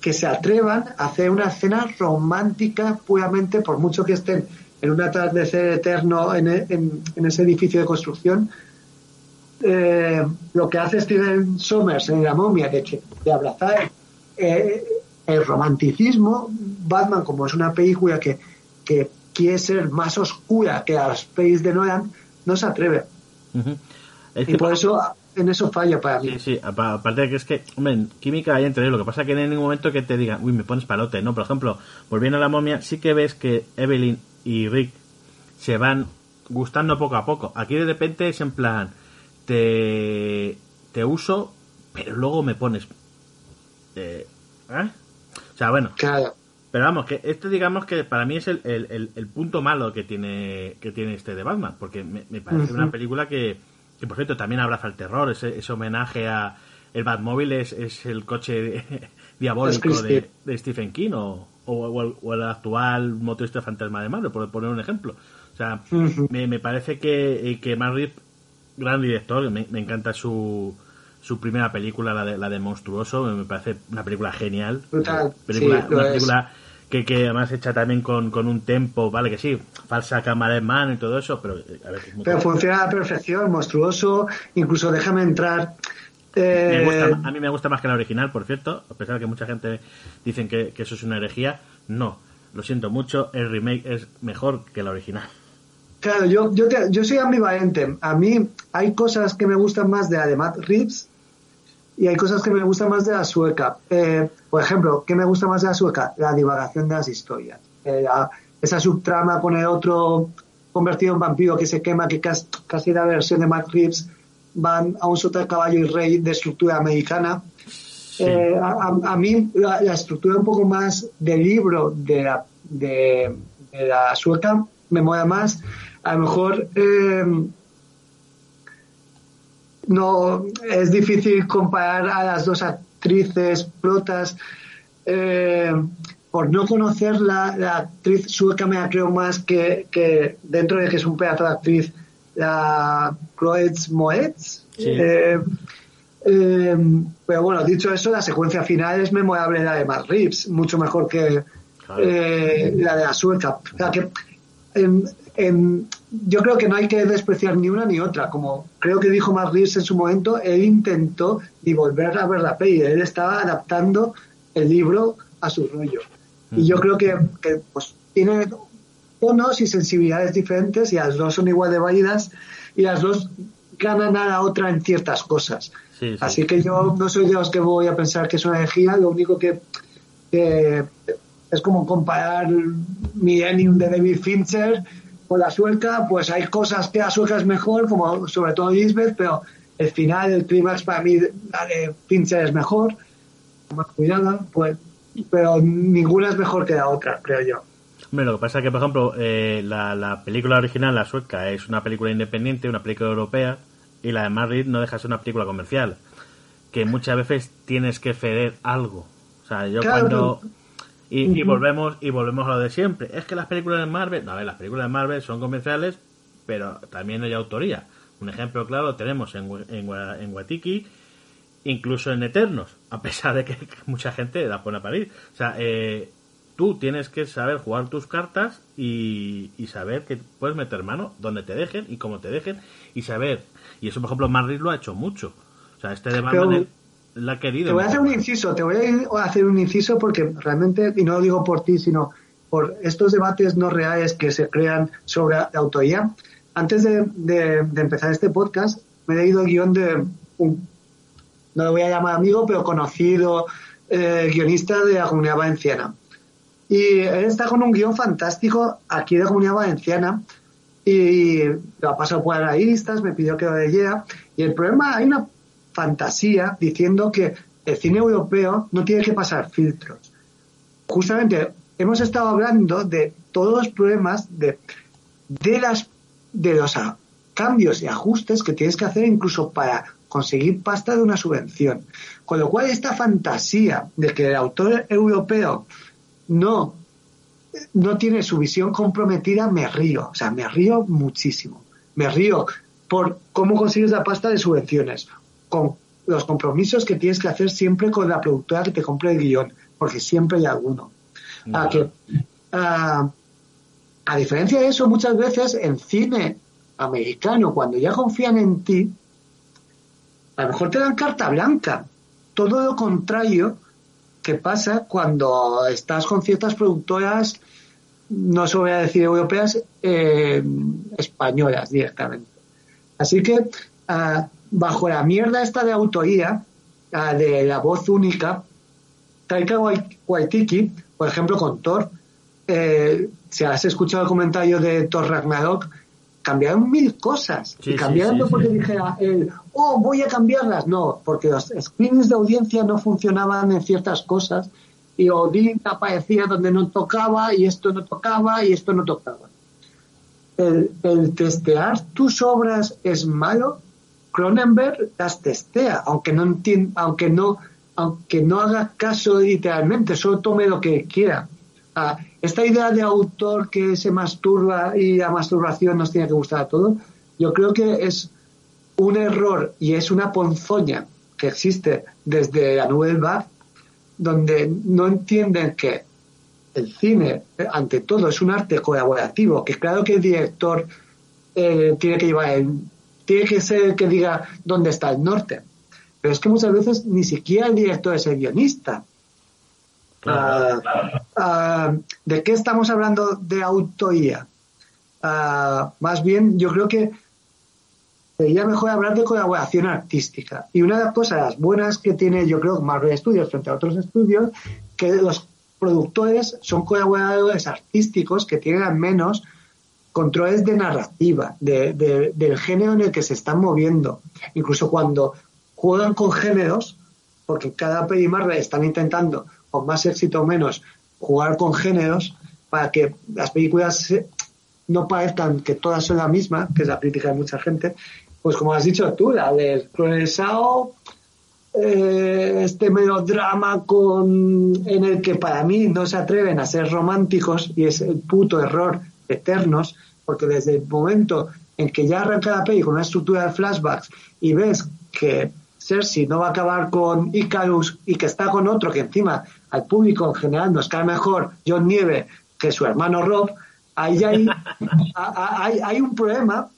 que se atrevan a hacer una escena romántica puramente, por mucho que estén en un atardecer eterno en, en, ese edificio de construcción, eh, lo que hace Steven Sommers en La momia, de, de abrazar eh, el romanticismo, Batman, como es una película que, que quiere ser más oscura que las pelis de Nolan, no se atreve. y por eso en eso falla para mí. Sí, sí, aparte de que es que, hombre, química hay entre ellos, lo que pasa es que en ningún momento que te digan, uy, me pones palote, ¿no? Por ejemplo, volviendo a la momia, sí que ves que Evelyn y Rick se van gustando poco a poco. Aquí de repente es en plan, te, te uso, pero luego me pones... Eh, ¿eh? O sea, bueno. Claro. Pero vamos, que este digamos que para mí es el, el, el, punto malo que tiene que tiene este de Batman, porque me, parece una película que, que, por cierto, también abraza el terror, ese, ese homenaje a... El Batmóvil es, es el coche (laughs) diabólico de, de, Stephen King o, o, el, actual motorista fantasma de Marvel, por poner un ejemplo. O sea, me, me, parece que, eh, que Matt gran director, me, me encanta su, su primera película, la de, la de Monstruoso, me parece una película genial. Película, una película que, que además hecha también con, con un tempo, vale que sí, falsa cámara de mano y todo eso, pero a ver, Pero funciona a la perfección, monstruoso, incluso déjame entrar. Eh, a mí me gusta más que la original, por cierto, a pesar de que mucha gente dicen que, eso es una herejía. No, lo siento mucho, el remake es mejor que la original. Claro, yo, yo, yo soy ambivalente. A mí hay cosas que me gustan más de la de Matt Reeves y hay cosas que me gustan más de la sueca. Eh, por ejemplo, ¿qué me gusta más de la sueca? La divagación de las historias. Eh, esa subtrama con el otro convertido en vampiro que se quema, que casi, la versión de Matt Reeves van a un sota caballo y rey de estructura americana. Eh, a, mí la, estructura un poco más del libro de la, de, la sueca me mola más. A lo mejor no es difícil comparar a las dos actrices protas. Eh, por no conocer la, actriz sueca me creo más que, dentro de que es un pedazo de actriz la Croetz Moetz. Eh, eh, pero bueno, dicho eso, la secuencia final es memorable la de Matt Reeves, mucho mejor que la de la sueca. O sea, que yo creo que no hay que despreciar ni una ni otra. Como creo que dijo Mark en su momento, él intentó volver a ver la peli. Él estaba adaptando el libro a su rollo. Y yo creo que, pues, tiene tonos y sensibilidades diferentes y las dos son igual de válidas y las dos ganan a la otra en ciertas cosas. Así que yo no soy de los que voy a pensar que es una energía, lo único que, que es como comparar Millennium de David Fincher con la sueca, pues hay cosas que la sueca es mejor, como sobre todo Lisbeth, pero el final, el clímax para mí, la de Fincher es mejor, más cuidada, pues, pero ninguna es mejor que la otra, creo yo. Bueno, lo que pasa es que, por ejemplo, eh, la, la, película original, la sueca, es una película independiente, una película europea, y la de Madrid no deja de ser una película comercial, que muchas veces tienes que ceder algo. O sea, yo cuando... Y, volvemos y volvemos a lo de siempre. Es que las películas de Marvel, no, a ver, las películas de Marvel son comerciales, pero también hay autoría. Un ejemplo claro lo tenemos en, en, en Watiki, incluso en Eternos, a pesar de que (laughs) mucha gente la pone a parir. O sea, eh, tú tienes que saber jugar tus cartas y, saber que puedes meter mano donde te dejen y cómo te dejen y saber. Y eso, por ejemplo, Marvel lo ha hecho mucho. O sea, este de Marvel la querido. Te voy a hacer un inciso, te voy a hacer un inciso porque realmente, y no lo digo por ti, sino por estos debates no reales que se crean sobre la autoría. Antes de, empezar este podcast, me he leído el guion de un, no lo voy a llamar amigo, pero conocido eh, guionista de la Comunidad Valenciana. Y él está con un guion fantástico aquí de la Comunidad Valenciana y lo ha pasado por analistas, me pidió que lo leyera. Y el problema, hay una fantasía diciendo que el cine europeo no tiene que pasar filtros. Justamente hemos estado hablando de todos los problemas de, de las de los cambios y ajustes que tienes que hacer incluso para conseguir pasta de una subvención. Con lo cual esta fantasía de que el autor europeo no, no tiene su visión comprometida, me río, o sea, me río muchísimo. Me río por cómo consigues la pasta de subvenciones, con los compromisos que tienes que hacer siempre con la productora que te compre el guion, porque siempre hay alguno. A, que, a, diferencia de eso, muchas veces en cine americano, cuando ya confían en ti, a lo mejor te dan carta blanca. Todo lo contrario que pasa cuando estás con ciertas productoras, no se voy a decir europeas, eh, españolas directamente. Así que ah, bajo la mierda esta de autoría, de la voz única, Taika Waititi, por ejemplo, con Thor, eh, si has escuchado el comentario de Thor Ragnarok, cambiaron mil cosas. y cambiaron porque dijera él, oh, voy a cambiarlas. No, porque los screens de audiencia no funcionaban en ciertas cosas y Odin aparecía donde no tocaba y esto no tocaba y esto no tocaba. El, el testear tus obras es malo Cronenberg las testea, aunque no entienda, aunque no, aunque no haga caso literalmente, solo tome lo que quiera. Ah, esta idea de autor que se masturba y la masturbación nos tiene que gustar a todos, yo creo que es un error y es una ponzoña que existe desde la Nouvelle Vague, donde no entienden que el cine, ante todo, es un arte colaborativo, que claro que el director eh, tiene que llevar el tiene que ser el que diga dónde está el norte. Pero es que muchas veces ni siquiera el director es el guionista. Ah, ¿De qué estamos hablando de autoía? Ah, más bien, yo creo que sería mejor hablar de colaboración artística. Y una de las cosas buenas que tiene, yo creo, Marvel Studios frente a otros estudios, que los productores son colaboradores artísticos que tienen al menos controles de narrativa, de, del género en el que se están moviendo. Incluso cuando juegan con géneros, porque cada peli Marvel están intentando, con más éxito o menos, jugar con géneros para que las películas no parezcan que todas son la misma, que es la crítica de mucha gente. Pues como has dicho tú, la del eh, este melodrama con, en el que para mí no se atreven a ser románticos y es el puto error eternos, porque desde el momento en que ya arranca la peli con una estructura de flashbacks y ves que Cersei no va a acabar con Icarus y que está con otro que encima al público en general nos cae mejor John Nieve que su hermano Rob, ahí hay, (laughs) hay, hay un problema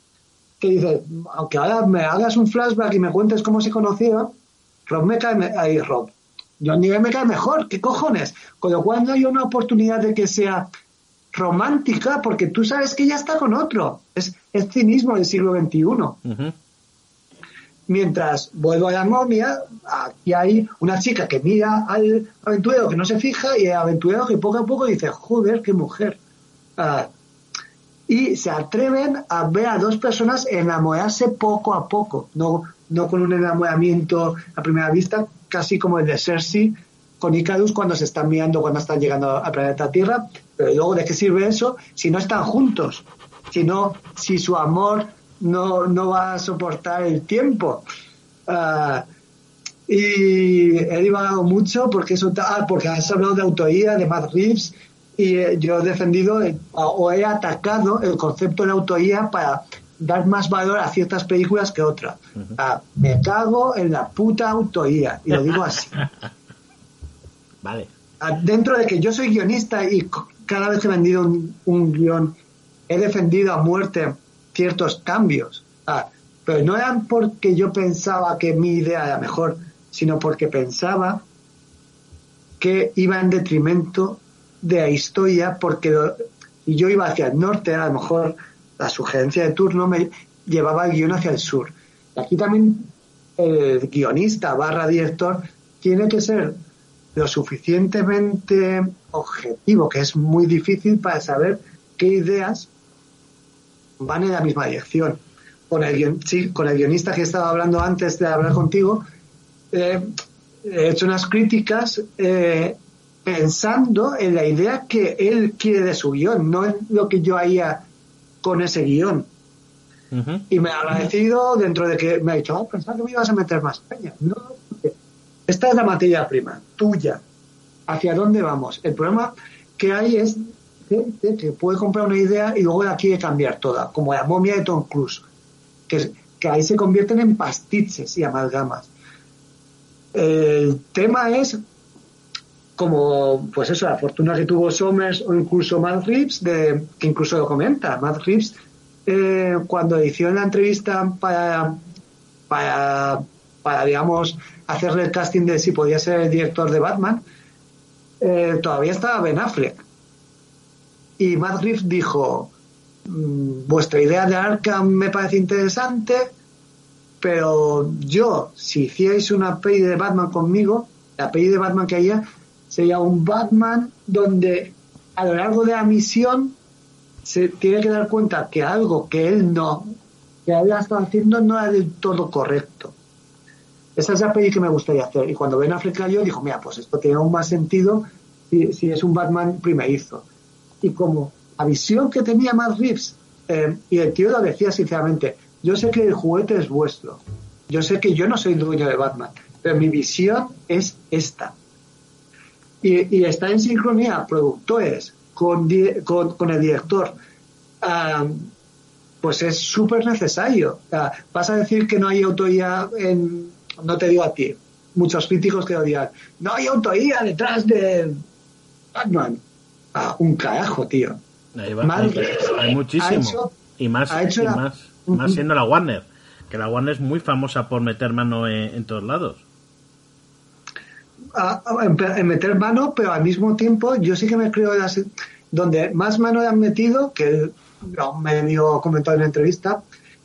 que dice, aunque ahora me hagas un flashback y me cuentes cómo se conocieron, Rob me cae, ahí Rob, John Nieve me cae mejor, ¿qué cojones? Con lo cual no hay una oportunidad de que sea romántica porque tú sabes que ella está con otro. Es el cinismo del siglo XXI. Mientras vuelvo a la momia, aquí hay una chica que mira al aventurero que no se fija y el aventurero que poco a poco dice, joder, qué mujer. Ah, y se atreven a ver a dos personas enamorarse poco a poco, no, no con un enamoramiento a primera vista, casi como el de Cersei con Icarus cuando se están mirando cuando están llegando al planeta Tierra, pero luego de qué sirve eso si no están juntos, si no, si su amor no, no va a soportar el tiempo. Ah, y he divagado mucho porque eso ah, porque has hablado de autoría de Matt Reeves y eh, yo he defendido eh, o he atacado el concepto de autoría para dar más valor a ciertas películas que otras. Ah, me cago en la puta autoría y lo digo así. (laughs) Ah, dentro de que yo soy guionista y cada vez que he vendido un, guion he defendido a muerte ciertos cambios. Ah, pero no eran porque yo pensaba que mi idea era mejor, sino porque pensaba que iba en detrimento de la historia, porque y yo iba hacia el norte, a lo mejor la sugerencia de turno me llevaba el guion hacia el sur. Aquí también el guionista barra director tiene que ser lo suficientemente objetivo, que es muy difícil para saber qué ideas van en la misma dirección. Con el, con el guionista que estaba hablando antes de hablar contigo, eh, he hecho unas críticas eh, pensando en la idea que él quiere de su guion, no en lo que yo haría con ese guion. Y me ha agradecido dentro de que me ha dicho, oh, pensaba que me ibas a meter más peña. No, esta es la materia prima, tuya. ¿Hacia dónde vamos? El problema que hay es que puede comprar una idea y luego la quiere cambiar toda, como la momia de Tom Cruise, que, que ahí se convierten en pastiches y amalgamas. El tema es como, pues eso, la fortuna que tuvo Somers o incluso Matt Reeves, de, que incluso lo comenta. Matt Reeves, eh, cuando hizo la entrevista para, para, para, digamos, hacerle el casting de si podía ser el director de Batman, eh, todavía estaba Ben Affleck. Y Matt Reeves dijo, mm, vuestra idea de Arkham me parece interesante, pero yo, si hicierais una peli de Batman conmigo, la peli de Batman que haya, sería un Batman donde a lo largo de la misión se tiene que dar cuenta que algo que él no, que había estado haciendo no era del todo correcto. Esa es la peli que me gustaría hacer. Y cuando Ben Affleck cayó, dijo, mira, pues esto tiene aún más sentido si, es un Batman primerizo. Y como la visión que tenía Matt Reeves, eh, y el tío lo decía sinceramente, yo sé que el juguete es vuestro, yo sé que yo no soy dueño de Batman, pero mi visión es esta y, está en sincronía productores con, con, el director, pues es súper necesario. vas a decir que no hay autoría en, no te digo a ti, muchos críticos que odian, no hay autoría detrás de Batman. Ah, un carajo, tío. hay, muchísimo. y más, más, siendo la Warner, que la Warner es muy famosa por meter mano en todos lados en, meter mano, pero al mismo tiempo yo sí que me creo las, donde más mano han metido, que me dio comentado en la entrevista,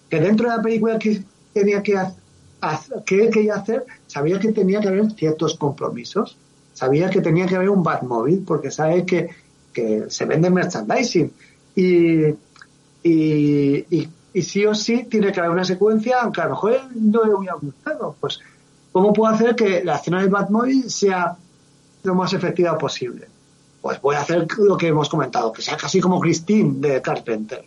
que dentro de la película que tenía que hacer, que quería hacer, sabía que tenía que haber ciertos compromisos, sabía que tenía que haber un Batmobile, porque sabe que, que se vende merchandising. Y, y, y, sí o sí tiene que haber una secuencia, aunque a lo mejor no le hubiera gustado, pues ¿Cómo puedo hacer que la escena del Batmobile sea lo más efectiva posible? Pues voy a hacer lo que hemos comentado, que sea casi como Christine de Carpenter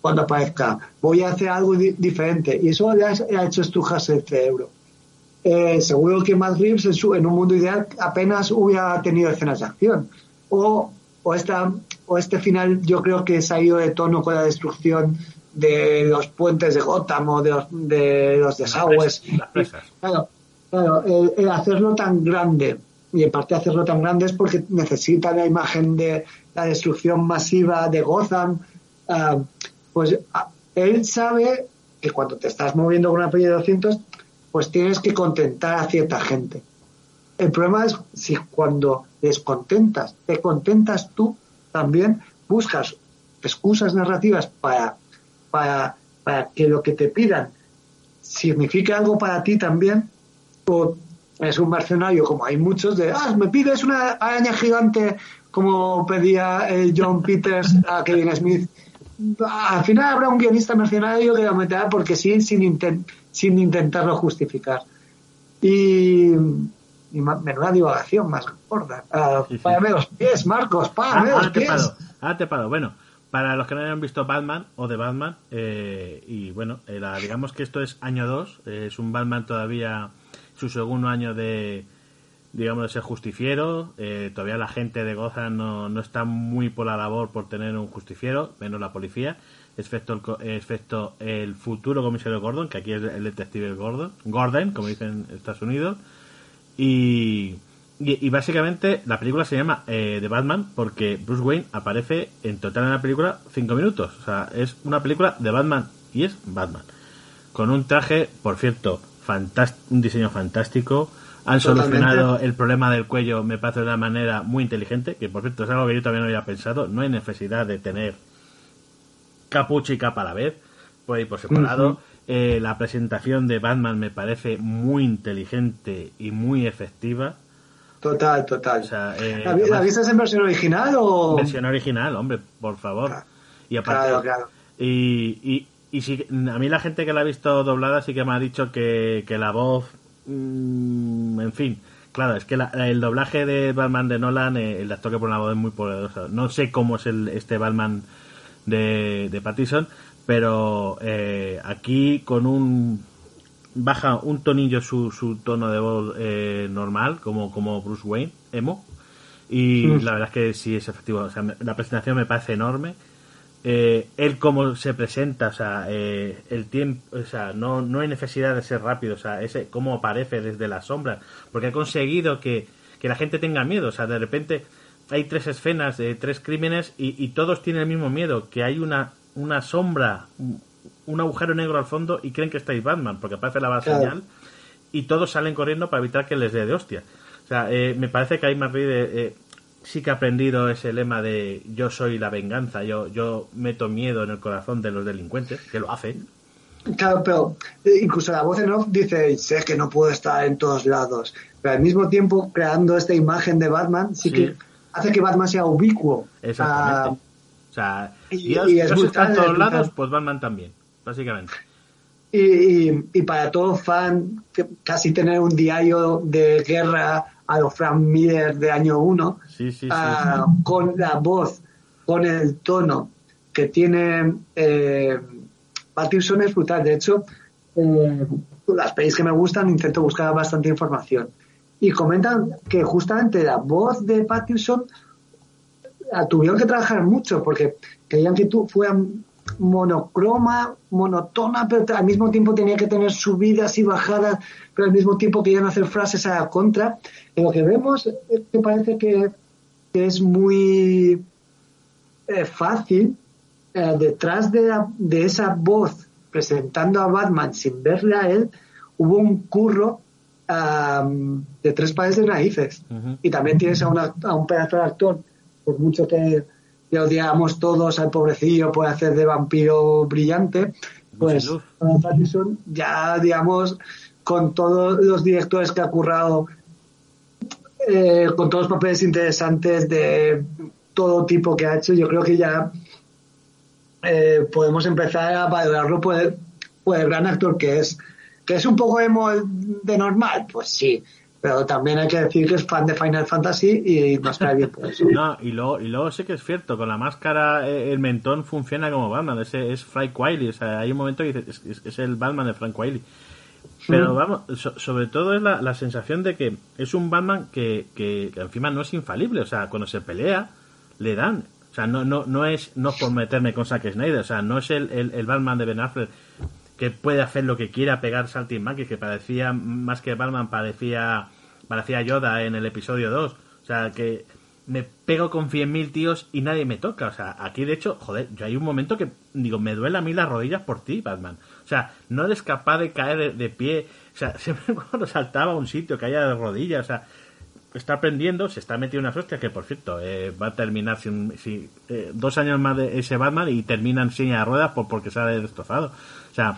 cuando aparezca. Voy a hacer algo diferente. Y eso ya ha hecho estrujarse el cerebro. Eh, seguro que Matt Reeves en, un mundo ideal apenas hubiera tenido escenas de acción. O, o, esta, o este final yo creo que se ha ido de tono con la destrucción de los puentes de Gotham o de los, de los desagües. Claro, Claro, el, hacerlo tan grande, y en parte hacerlo tan grande es porque necesita la imagen de la destrucción masiva de Gotham, ah, pues él sabe que cuando te estás moviendo con una de 200, pues tienes que contentar a cierta gente. El problema es si cuando descontentas, te contentas tú, también buscas excusas narrativas para, para, para que lo que te pidan signifique algo para ti también, es un mercenario, como hay muchos, de, ah, me pides una araña gigante, como pedía John Peters a Kevin Smith. Al final habrá un guionista mercenario que lo meterá porque sí, sin, sin intentarlo justificar. Y, y menuda divagación más gorda. Uh, los pies, Marcos, págame ah, los pies. Ah, te paro. Bueno, para los que no hayan visto Batman o de Batman, eh, y bueno, eh, digamos que esto es año 2, eh, es un Batman todavía su segundo año de, digamos, de ser justiciero. Eh, todavía la gente de Gotham no, no está muy por la labor por tener un justiciero, menos la policía, excepto el, excepto el futuro comisario Gordon, que aquí es el detective Gordon, Gordon, como dicen en Estados Unidos. Y, y, básicamente la película se llama eh, The Batman porque Bruce Wayne aparece en total en la película cinco minutos. O sea, es una película de Batman y es Batman. Con un traje, por cierto, un diseño fantástico. Han solucionado el problema del cuello, me parece de una manera muy inteligente, que por cierto es algo que yo también había pensado. No hay necesidad de tener capucha y capa a la vez, por ahí por separado. Eh, la presentación de Batman me parece muy inteligente y muy efectiva. Total, total. Eh, ¿La, viste en versión original o...? Versión original, hombre, por favor. Y aparte, y, y si, a mí la gente que la ha visto doblada sí que me ha dicho que, la voz, mm, en fin, claro, es que el doblaje de Batman de Nolan, eh, el actor que pone la voz es muy poderoso. No sé cómo es el, este Batman de, de Pattinson, pero eh, aquí con un baja un tonillo su, su tono de voz eh, normal como como Bruce Wayne emo y Mm. la verdad es que sí es efectivo o sea, me- la presentación me parece enorme eh, él cómo se presenta, o sea, eh, el tiempo, o sea, no, no hay necesidad de ser rápido, o sea, ese cómo aparece desde la sombra, porque ha conseguido que, que la gente tenga miedo, o sea, de repente hay tres escenas de tres crímenes y, y todos tienen el mismo miedo, que hay una, una sombra, un- agujero negro al fondo y creen que estáis Batman, porque aparece la Claro. señal y todos salen corriendo para evitar que les dé de hostia. O sea, eh, me parece que hay más eh, sí que ha aprendido ese lema de yo soy la venganza, yo, yo meto miedo en el corazón de los delincuentes, que lo hace. Claro, pero eh, incluso la voz en off dice, sé que no puedo estar en todos lados, pero al mismo tiempo creando esta imagen de Batman sí, Sí. que hace que Batman sea ubicuo. Exactamente. o sea, y- Dios, y es Dios está en todos brutal. lados, pues Batman también, básicamente. Y, y- y para todo fan, que casi tener un diario de guerra a los Frank Miller de año uno, Sí, sí, sí. ah, con la voz, con el tono que tiene eh, Pattinson es brutal. De hecho, eh, las pelis que me gustan intento buscar bastante información. Y comentan que justamente la voz de Pattinson la tuvieron que trabajar mucho porque querían que tú fuera monocroma, monotona, pero al mismo tiempo tenía que tener subidas y bajadas, pero al mismo tiempo querían hacer frases a la contra. Y lo que vemos es que parece que, es muy eh, fácil eh, detrás de, esa voz presentando a Batman sin verle a él, hubo un curro am, de tres pares de raíces. Y también tienes a, una- a un pedazo de actor, por mucho que le odiamos todos al pobrecillo por hacer de vampiro brillante, pues Pattinson ya, digamos, con todos los directores que ha currado, eh, con todos los papeles interesantes de todo tipo que ha hecho, yo creo que ya eh, podemos empezar a valorarlo por el, por el gran actor que es. Que es un poco emo de normal, pues sí, pero también hay que decir que es fan de Final Fantasy y nos cae bien por eso. No, y luego, y luego sí que es cierto, con la máscara eh, el mentón funciona como Batman, ese es Frank Wiley, o sea, hay un momento que dices, es, es- el Batman de Frank Wiley. Pero Mm. vamos, so- sobre todo es la, la sensación de que es un Batman que, que, que encima no es infalible, o sea, cuando se pelea, le dan. O sea, no, no, no es no por meterme con Zack Snyder, o sea, no es el, el, el Batman de Ben Affleck que puede hacer lo que quiera, pegar saltimbanquis, que parecía, más que Batman, parecía, parecía Yoda en el episodio 2. O sea, que me pego con 100.000 tíos y nadie me toca. O sea, aquí de hecho, joder, yo hay un momento que digo, me duele a mí las rodillas por ti, Batman. O sea, no eres capaz de caer de, pie. O sea, (laughs) siempre cuando saltaba a un sitio caía de rodillas. O sea, está aprendiendo, se está metiendo unas hostias que, por cierto, eh, va a terminar sin, sin- eh, dos años más de ese Batman y termina en silla de ruedas por, porque sale destrozado. O sea,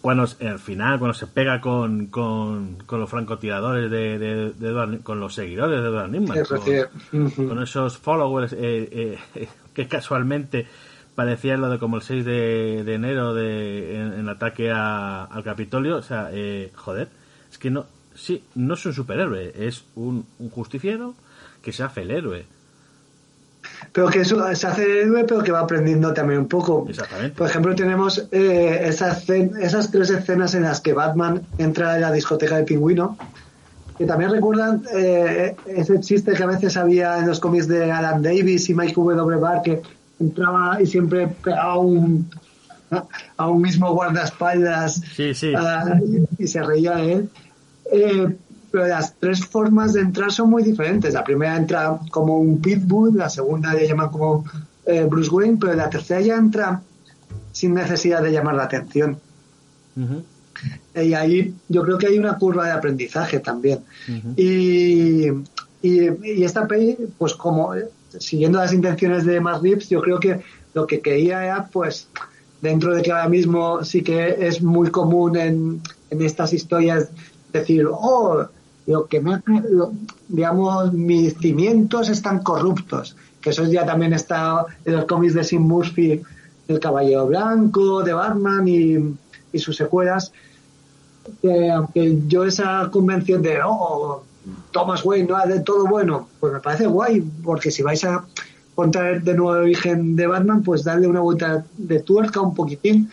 cuando al final, cuando se pega con, con, con los francotiradores de, de, de Edward- con los seguidores de Edward Newman, con- esos followers eh, eh, (laughs) que casualmente parecían lo de como el 6 de, de enero de, en, en ataque a- al Capitolio. O sea, eh, joder, es que no, sí, no es un superhéroe, es un, un justiciero que se hace el héroe. Pero que eso se hace el héroe, pero que va aprendiendo también un poco. Exactamente. Por ejemplo, tenemos eh, esas, esas tres escenas en las que Batman entra en la discoteca del pingüino, que también recuerdan eh, ese chiste que a veces había en los cómics de Alan Davis y Mike W. Barr, que entraba y siempre pegaba un, a un mismo guardaespaldas Sí, sí. y, y se reía de él. Eh, pero las tres formas de entrar son muy diferentes. La primera entra como un pitbull, la segunda le llaman como eh, Bruce Wayne, pero la tercera ya entra sin necesidad de llamar la atención. Y ahí yo creo que hay una curva de aprendizaje también. Y, y, y esta peli, pues como siguiendo las intenciones de Matt Reeves, yo creo que lo que quería era, pues, dentro de que ahora mismo sí que es muy común en, en estas historias decir, oh, lo que me digamos, mis cimientos están corruptos, que eso ya también está en los cómics de Sim Murphy, El Caballero Blanco, de Batman y, y sus secuelas, que aunque yo esa convención de oh, Thomas Wayne no de todo bueno, pues me parece guay, porque si vais a contar de nuevo el origen de Batman, pues darle una vuelta de tuerca un poquitín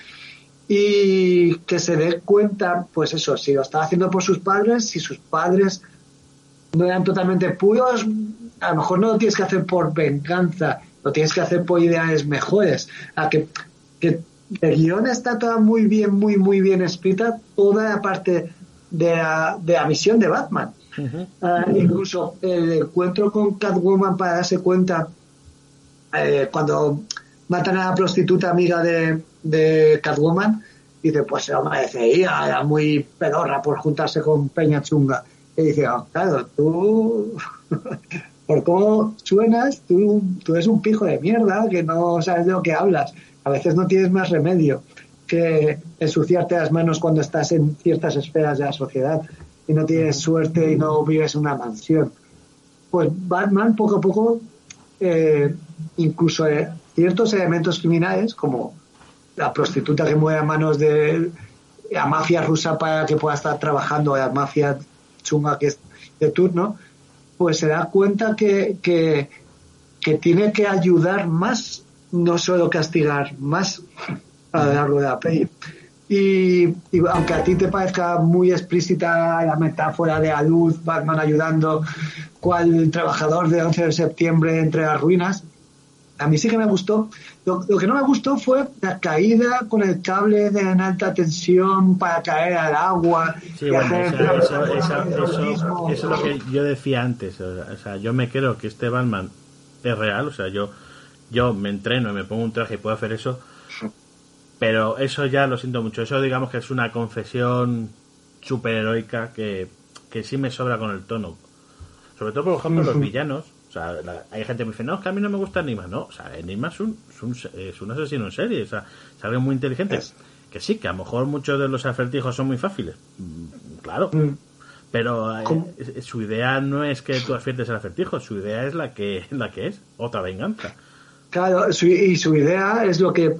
y que se dé cuenta, pues eso, si lo estaba haciendo por sus padres, si sus padres no eran totalmente puros, a lo mejor no lo tienes que hacer por venganza, lo tienes que hacer por ideales mejores. A que, que el guion está toda muy bien, muy, muy bien escrita, toda la parte de la, de la misión de Batman. Ah, incluso el encuentro con Catwoman para darse cuenta eh, cuando matan a la prostituta amiga de, de Catwoman, dice, pues se lo merecería, era muy pedorra por juntarse con Peña Chunga. Y dice, oh, claro, tú, (laughs) por cómo suenas, tú, tú eres un pijo de mierda que no sabes de lo que hablas. A veces no tienes más remedio que ensuciarte las manos cuando estás en ciertas esferas de la sociedad y no tienes suerte y no vives en una mansión. Pues Batman poco a poco, eh, incluso eh, ciertos elementos criminales, como la prostituta que mueve a manos de la mafia rusa para que pueda estar trabajando, la mafia chunga que es de turno, pues se da cuenta que, que, tiene que ayudar más, no solo castigar, más a lo largo de la peli. Y, y, aunque a ti te parezca muy explícita la metáfora de la luz, Batman ayudando, cual trabajador de 11 de septiembre entre las ruinas, a mí sí que me gustó. Lo, que no me gustó fue la caída con el cable de en alta tensión para caer al agua. Sí, bueno, eso, eso, es lo que yo decía antes. O sea, yo me creo que este Batman es real. O sea, yo, yo me entreno y me pongo un traje y puedo hacer eso. Pero eso ya lo siento mucho. Eso digamos que es una confesión superheroica que, que sí me sobra con el tono. Sobre todo, por ejemplo, los villanos o sea, hay gente que me dice, no, es que a mí no me gusta Enigma. No, o sea, Enigma es un, es un, asesino en serie, o sea, es algo muy inteligente. Que sí, que a lo mejor muchos de los acertijos son muy fáciles. Mm, claro. Mm. Pero eh, su idea no es que tú aciertes el acertijo, su idea es la que, (laughs) la que es, otra venganza. Claro, y su idea es lo que,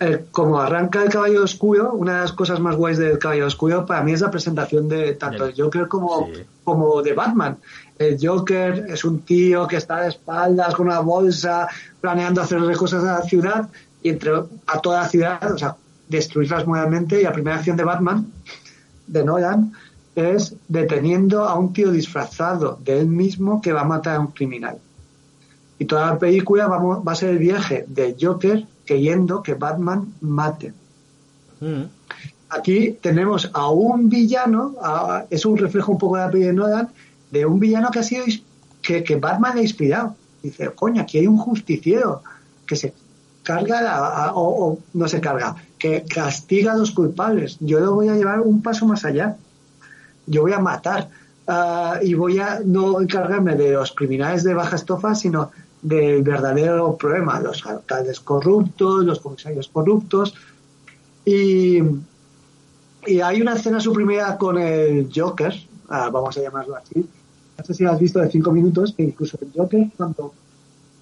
eh, como arranca el caballo oscuro, una de las cosas más guays del caballo oscuro para mí es la presentación de tanto de Joker como, como de Batman el Joker es un tío que está de espaldas con una bolsa planeando hacer cosas a la ciudad y entre a toda la ciudad, o sea, destruirlas nuevamente y la primera acción de Batman, de Nolan, es deteniendo a un tío disfrazado de él mismo que va a matar a un criminal. Y toda la película va, va a ser el viaje de Joker queriendo que Batman mate. Mm. Aquí tenemos a un villano, es un reflejo un poco de la peli de Nolan, de un villano que ha sido que, que Batman ha inspirado. Dice, coño, aquí hay un justiciero que se carga o, no se carga, que castiga a los culpables. Yo lo voy a llevar un paso más allá. Yo voy a matar ah, y voy a no encargarme de los criminales de baja estofa, sino del verdadero problema, los alcaldes corruptos, los comisarios corruptos. Y, y hay una escena suprimida con el Joker, ah, vamos a llamarlo así, no sé si has visto de cinco minutos, que incluso el Joker, cuando,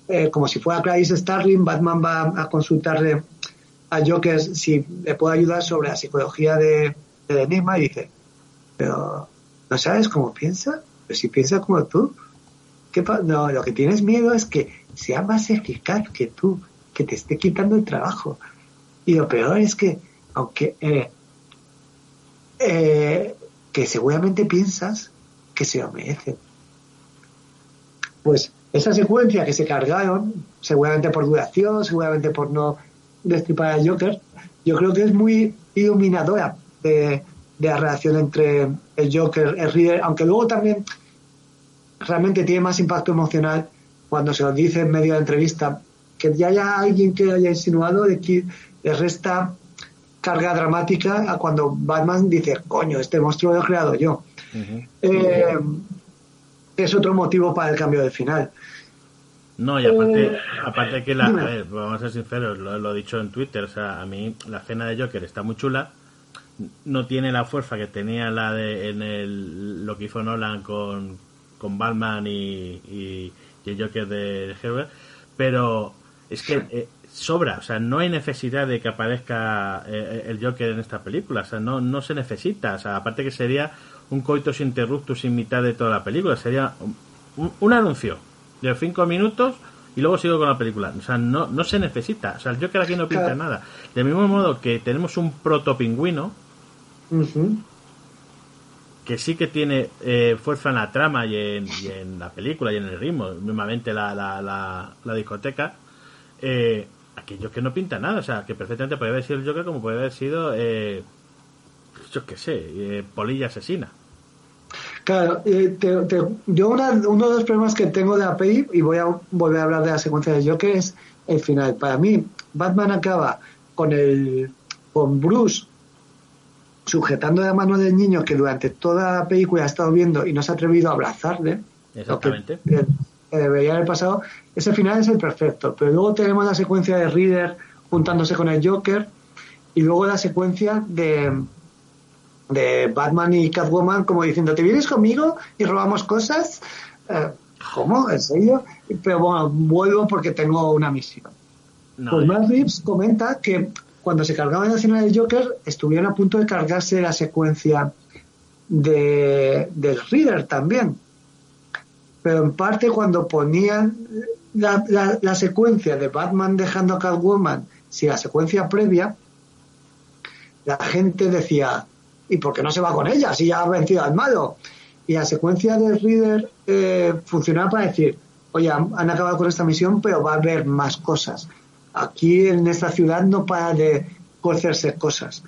eh, como si fuera Clarice Starling, Batman va a consultarle a Joker si le puede ayudar sobre la psicología de, de Enigma y dice, pero ¿no sabes cómo piensa? Pero si piensa como tú, ¿qué no, lo que tienes miedo es que sea más eficaz que tú, que te esté quitando el trabajo. Y lo peor es que, aunque eh, eh, que seguramente piensas que se lo merecen. Pues esa secuencia que se cargaron, seguramente por duración, seguramente por no destripar a Joker, yo creo que es muy iluminadora de, la relación entre el Joker, el Reader, aunque luego también realmente tiene más impacto emocional cuando se lo dice en medio de la entrevista, que ya haya alguien que haya insinuado de que le resta carga dramática a cuando Batman dice, coño, este monstruo lo he creado yo. Eh, es otro motivo para el cambio de final. No, y aparte, eh, aparte que la, vamos a ser sinceros, lo, he dicho en Twitter, o sea, a mí la escena de Joker está muy chula, no tiene la fuerza que tenía la de en el, lo que hizo Nolan con, con Batman y, el Joker de, Herbert, pero es que eh, sobra, o sea, no hay necesidad de que aparezca el Joker en esta película, o sea, no, no se necesita, o sea, aparte que sería un coitus interruptus en mitad de toda la película. Sería un, anuncio de cinco minutos y luego sigo con la película. O sea, no, no se necesita. O sea, el Joker aquí no pinta Claro. nada. Del mismo modo que tenemos un proto pingüino Ujú. que sí que tiene eh, fuerza en la trama y en, y en la película y en el ritmo, mismamente la, la, la, la discoteca, eh, aquello que no pinta nada, o sea, que perfectamente puede haber sido el Joker como puede haber sido, eh, yo qué sé, eh, Polilla Asesina. Claro, eh, te- te- yo una- uno de los problemas que tengo de la peli, y voy a volver a hablar de la secuencia de Joker, es el final. Para mí, Batman acaba con el con Bruce sujetando la mano del niño que durante toda la película ha estado viendo y no se ha atrevido a abrazarle. que- Exactamente. que, que debería haber pasado. Ese final es el perfecto. Pero luego tenemos la secuencia de Reader juntándose con el Joker y luego la secuencia de de Batman y Catwoman como diciendo, ¿te vienes conmigo y robamos cosas? Eh, ¿Cómo? ¿En serio? Pero bueno, vuelvo porque tengo una misión. No, pues Matt Reeves comenta que cuando se cargaban la escena del Joker estuvieron a punto de cargarse la secuencia de, del Reader también. Pero en parte cuando ponían la, la- la secuencia de Batman dejando a Catwoman si la secuencia previa, la gente decía, ¿y por qué no se va con ella si ya ha vencido al malo? Y la secuencia del Reader eh, funcionaba para decir, oye, han, han acabado con esta misión, pero va a haber más cosas. Aquí en esta ciudad no para de cocerse cosas.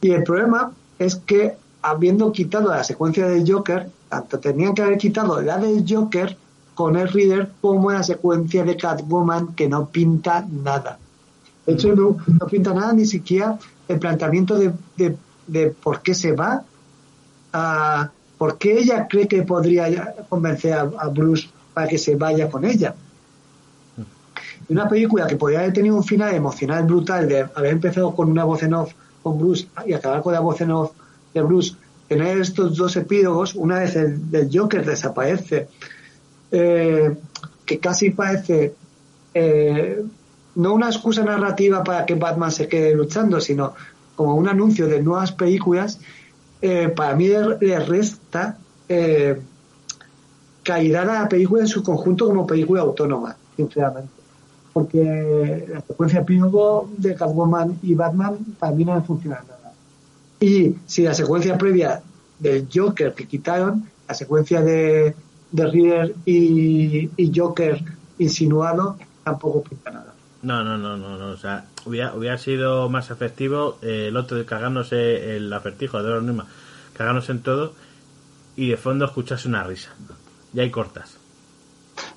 Y el problema es que habiendo quitado la secuencia del Joker, tanto tenían que haber quitado la del Joker con el Reader como la secuencia de Catwoman que no pinta nada. De hecho, no, no pinta nada ni siquiera el planteamiento de, de, de por qué se va, a, por qué ella cree que podría convencer a, a Bruce para que se vaya con ella. Y una película que podría haber tenido un final emocional brutal de haber empezado con una voz en off con Bruce y acabar con la voz en off de Bruce, tener estos dos epílogos, una vez el del Joker desaparece, eh, que casi parece eh, no una excusa narrativa para que Batman se quede luchando, sino como un anuncio de nuevas películas, eh, para mí le, resta eh, calidad a la película en su conjunto como película autónoma, sinceramente. Porque la secuencia epílogo de Catwoman y Batman para mí no funciona nada. Y si la secuencia previa del Joker que quitaron, la secuencia de, de Reader y, y Joker insinuado, tampoco pinta nada. No, no, no, no, no. O sea, hubiera, hubiera sido más efectivo eh, el otro de cagándose el acertijo de los Nima, cagándose en todo y de fondo escucharse una risa. Y ahí cortas.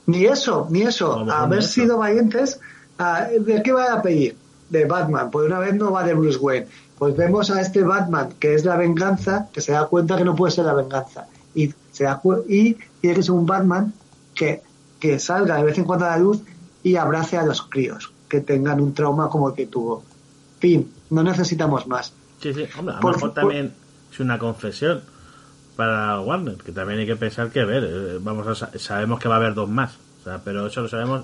Ni eso, ni eso. Haber eso. sido valientes. ah, ¿De qué va a pedir? De Batman. Pues una vez no va de Bruce Wayne. Pues vemos a este Batman que es la venganza, que se da cuenta que no puede ser la venganza. Y, se da y tiene que ser un Batman que, que salga de vez en cuando a la luz y abrace a los críos que tengan un trauma como el que tuvo. Fin, no necesitamos más. Sí, sí, hombre, a lo mejor también es una confesión para Warner, que también hay que pensar que, a ver, eh, vamos a, sa- sabemos que va a haber dos más, o sea, pero eso lo sabemos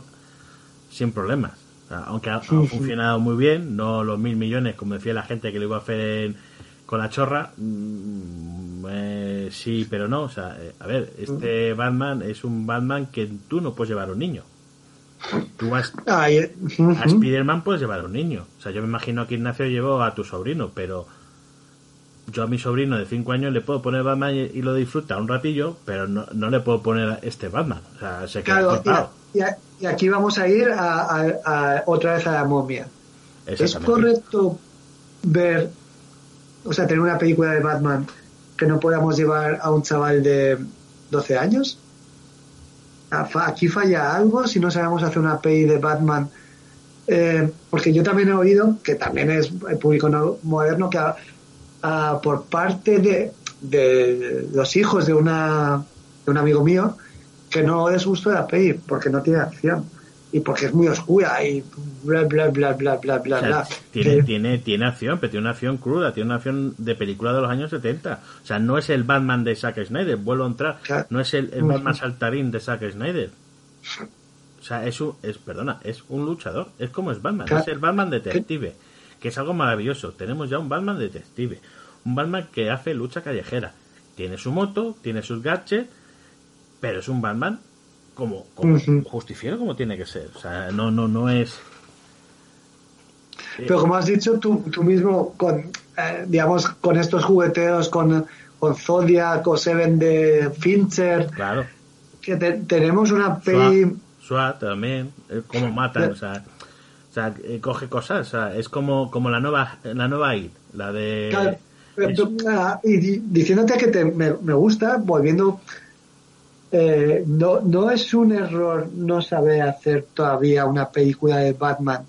sin problemas. O sea, aunque ha, ha Sí, sí. funcionado muy bien, no los mil millones, como decía la gente que lo iba a hacer en- con la chorra, mm, eh, sí, pero no. O sea, eh, a ver, este Batman es un Batman que tú no puedes llevar a un niño. Tú Ay, eh, a Spider-Man puedes llevar a un niño. O sea, yo me imagino que Ignacio llevó a tu sobrino, pero yo a mi sobrino de 5 años le puedo poner Batman y, lo disfruta un ratillo, pero no, no le puedo poner a este Batman. O sea, se queda Claro, y, a- y aquí vamos a ir a, a- a- otra vez a la momia. ¿Es correcto ver, o sea, tener una película de Batman que no podamos llevar a un chaval de 12 años? Aquí falla algo si no sabemos hacer una peli de Batman. Eh, porque yo también he oído, que también es el público no- moderno, que por parte de, de los hijos de, una, de un amigo mío, que no les gustó la peli porque no tiene acción y porque es muy oscura y bla bla bla bla bla bla O sea, bla. tiene, Que- tiene, tiene acción, pero tiene una acción cruda, tiene una acción de película de los años 70. O sea, no es el Batman de Zack Snyder, vuelvo a entrar. Claro. No es el, el. Batman saltarín de Zack Snyder. O sea, es un, es, perdona, es un luchador. Es como es Batman, Claro. es el Batman detective. Que es algo maravilloso. Tenemos ya un Batman detective. Un Batman que hace lucha callejera. Tiene su moto, tiene sus gadgets, pero es un Batman como, como justiciero como tiene que ser. O sea, no, no, no es. Pero como has dicho tú, tú mismo, con, eh, digamos, con estos jugueteos, con, con Zodiac o Seven de Fincher, claro. que tenemos una peli... SWAT también, como matan, o sea, o sea eh, coge cosas, o sea, es como, como la nueva la nueva IT, la de... Ah, y diciéndote que te, me, me gusta, volviendo eh, no, no es un error no saber hacer todavía una película de Batman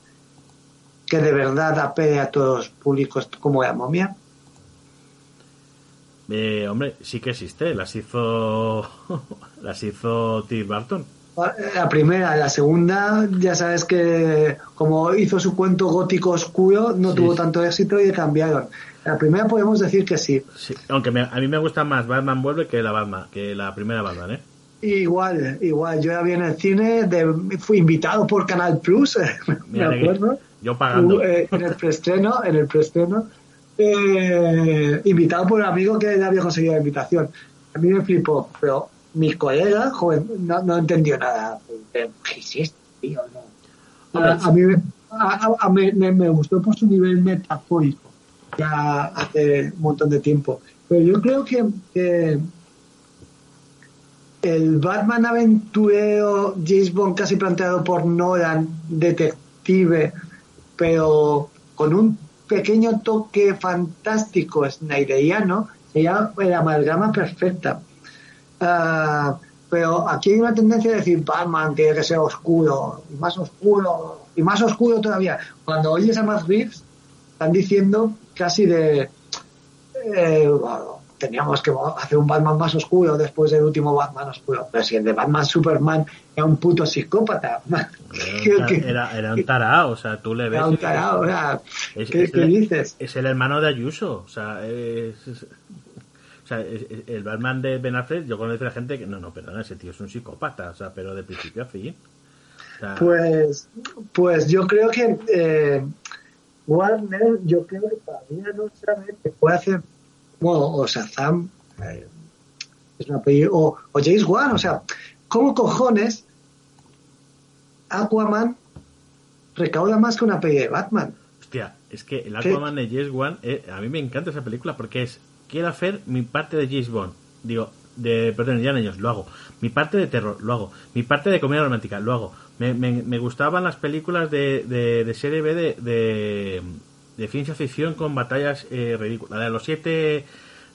que de verdad apele a todos los públicos como la momia. Eh, hombre, sí que existe, las hizo (laughs) las hizo Tim Burton. La primera, la segunda, ya sabes que como hizo su cuento gótico oscuro, no tuvo tanto éxito y cambiaron. La primera podemos decir que sí. aunque a mí me gusta más Batman Vuelve que la Batman, que la primera Batman, ¿eh? Igual, igual. Yo ya vi en el cine, de, fui invitado por Canal Plus, (laughs) me acuerdo. Yo pagando. Eh, en el preestreno, en el preestreno, eh, invitado por un amigo que ya había conseguido la invitación. A mí me flipó, pero mi colega, joven, no, no entendió nada. ¿Qué es esto, tío? A, mí a, me, me, gustó por su nivel metafórico, ya hace un montón de tiempo. Pero yo creo que, que el Batman aventurero James Bond casi planteado por Nolan, detective, pero con un pequeño toque fantástico snyderiano, sería la amalgama perfecta. Ah, pero aquí hay una tendencia a decir Batman tiene que ser oscuro, más oscuro, y más oscuro todavía. Cuando oyes a Matt Reeves, están diciendo casi de... Eh, teníamos que hacer un Batman más oscuro después del último Batman oscuro. Pero si el de Batman Superman era un puto psicópata. (laughs) Era, un tarao, o sea, tú le ves. Era un tarao, o sea, ¿qué, dices? Es el hermano de Ayuso, o sea, es, o sea, el Batman de Ben Affleck, yo conozco a la gente que, no, no, perdona, ese tío es un psicópata, o sea, pero de principio a fin. pues, pues yo creo que eh, Warner, yo creo que todavía no sabe que puede hacer o Shazam, eh, es una o, o James Wan, o sea, ¿cómo cojones Aquaman recauda más que una peli de Batman? Hostia, es que el Aquaman de James Wan, eh, a mí me encanta esa película porque es, quiero hacer mi parte de James Bond, digo, de, perdón, ya años, lo hago. Mi parte de terror, lo hago. Mi parte de comedia romántica, lo hago. Me, me, me gustaban las películas de, de, de serie B de de ciencia ficción con batallas eh, ridículas. La de los siete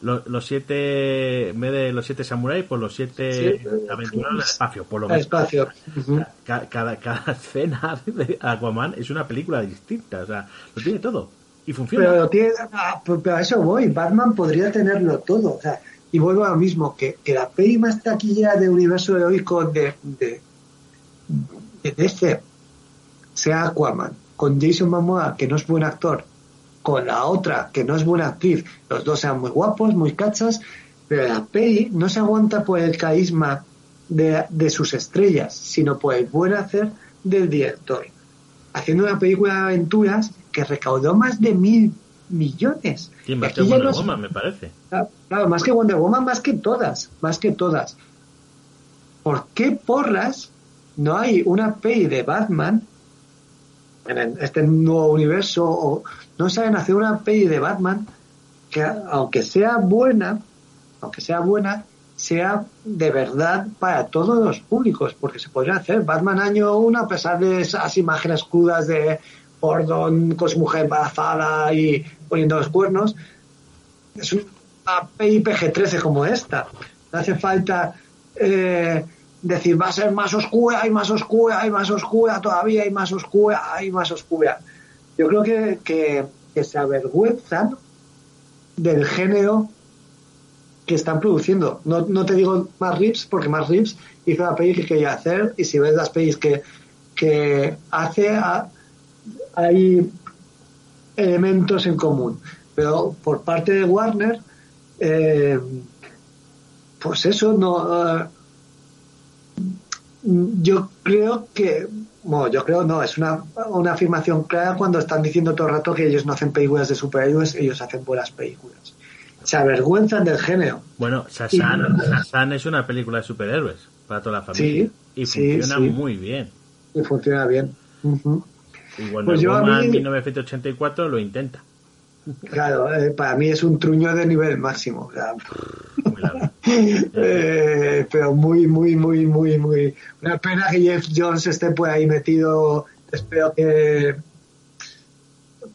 los, siete en vez de los siete samuráis por los siete aventureros del espacio por lo menos. espacio. (laughs) Cada, cada, escena (laughs) de Aquaman es una película distinta o sea lo tiene todo y funciona. Pero, tiene, ah, pero a eso voy Batman podría tenerlo todo o sea y vuelvo a lo mismo que, que la peli más taquillera de universo heroico de, de, de DC sea Aquaman con Jason Momoa que no es buen actor con la otra, que no es buena actriz, los dos sean muy guapos, muy cachas, pero la peli no se aguanta por el carisma de, de sus estrellas, sino por el buen hacer del director. Haciendo una película de aventuras que recaudó más de mil millones. Sí, más que Wonder Woman, me parece. Claro, más que Wonder Woman, más que todas, más que todas. ¿Por qué porras no hay una peli de Batman en este nuevo universo o no saben hacer una peli de Batman que aunque sea buena, aunque sea buena, sea de verdad para todos los públicos, porque se podría hacer Batman año 1 a pesar de esas imágenes crudas de Gordon con su mujer embarazada y poniendo los cuernos, es una peli PG-13 como esta. Hace falta eh, decir va a ser más oscura, hay más oscura, hay más oscura todavía, hay más oscura, hay más oscura. Yo creo que, que, se avergüenzan del género que están produciendo. No, no te digo más rips, porque más rips hizo la peli que quería hacer, y si ves las pelis que, que hace, hay elementos en común. Pero por parte de Warner, eh, pues eso, no. Yo creo que bueno, yo creo no, es una, una afirmación clara cuando están diciendo todo el rato que ellos no hacen películas de superhéroes, ellos hacen buenas películas. Se avergüenzan del género. Bueno, Sasan, es una película de superhéroes. para toda la familia. y funciona muy bien. Y funciona bien. Y bueno, pues yo a 1984 lo intenta. Claro, eh, para mí es un truño de nivel máximo. Eh, pero muy, muy, muy, muy, muy. Una pena que Jeff Jones esté por ahí metido. Espero que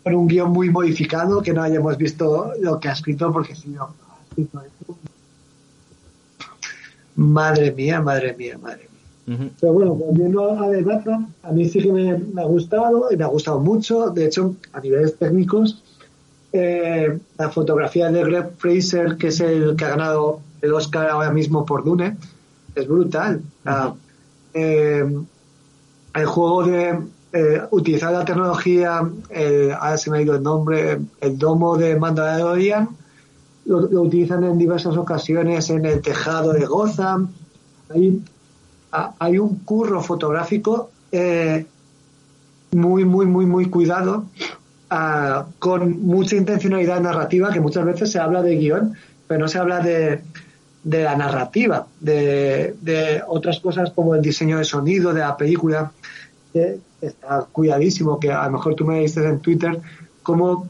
por un guion muy modificado, que no hayamos visto lo que ha escrito, porque si no. Madre mía, madre mía, madre mía. Pero bueno, volviendo a The a mí sí que me, me, ha gustado y me ha gustado mucho. De hecho, a niveles técnicos, eh, la fotografía de Greg Fraser, que es el que ha ganado el Oscar ahora mismo por Dune, es brutal. Eh, el juego de eh, utilizar la tecnología, ahora se me ha ido el nombre, el domo de Mandalorian, lo, lo utilizan en diversas ocasiones en el tejado de Gotham. Hay, hay un curro fotográfico muy, muy, muy, muy cuidado con mucha intencionalidad narrativa, que muchas veces se habla de guion, pero no se habla de, de la narrativa, de, de, otras cosas como el diseño de sonido de la película, que está cuidadísimo, que a lo mejor tú me dices en Twitter, como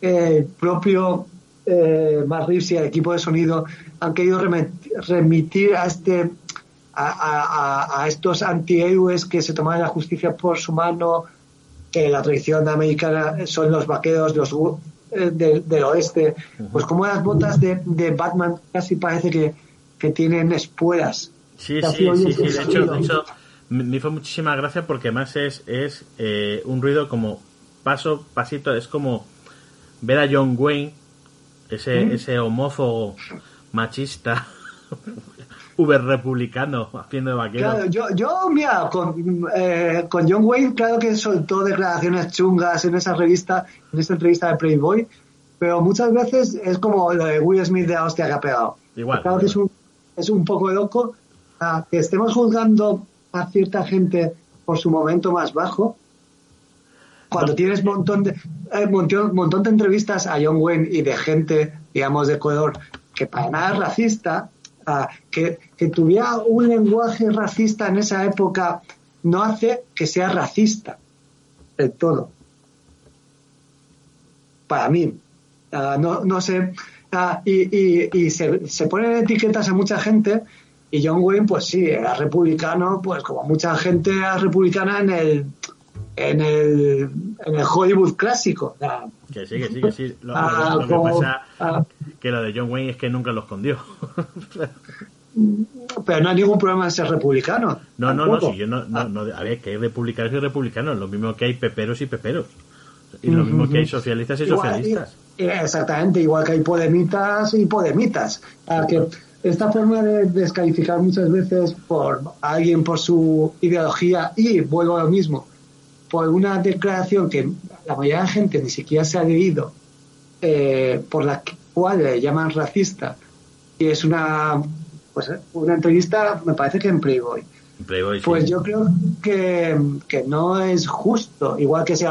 el propio eh, y el equipo de sonido han querido remitir a este a, a, a estos antihéroes que se toman la justicia por su mano, que la tradición americana son los vaqueros los eh, del, oeste, pues como las botas de, de Batman casi parece que, que tienen espuelas. Sí, sí, sí, sí, de hecho, de hecho me hizo muchísima gracia porque además es, es eh, un ruido como paso, pasito, es como ver a John Wayne, ese, ¿Mm? ese homófobo machista (laughs) uber republicano haciendo de vaquero. Claro, yo, yo mira, con, eh, con John Wayne, claro que soltó declaraciones chungas en esa revista, en esta entrevista de Playboy, pero muchas veces es como lo de Will Smith de la hostia que ha pegado. Igual. Claro que es un, es un poco loco que estemos juzgando a cierta gente por su momento más bajo, cuando tienes montón de, eh, montón, montón de entrevistas a John Wayne y de gente, digamos, de color, que para nada es racista, que, tuviera un lenguaje racista en esa época no hace que sea racista del todo. Para mí. Ah, no, no sé. Ah, y, y, se, se, ponen etiquetas a mucha gente y John Wayne, pues sí, era republicano, pues como mucha gente republicana en el en el, en el Hollywood clásico. que sí, que sí, que sí. Lo, (laughs) ah, que pasa ah. que lo de John Wayne es que nunca lo escondió. (laughs) Pero no hay ningún problema en ser republicano. No, no, no, si yo no, no, no, a ver, que hay republicanos y republicanos, lo mismo que hay peperos y peperos. Y lo mismo que hay socialistas y socialistas. exactamente, igual que hay podemitas y podemitas. que esta forma de descalificar muchas veces por alguien por su ideología y vuelvo a lo mismo, por una declaración que la mayoría de la gente ni siquiera se ha leído, eh, por la cual le llaman racista, y es una, pues, una entrevista, me parece que en Playboy. pues yo creo que, que, no es justo, igual que se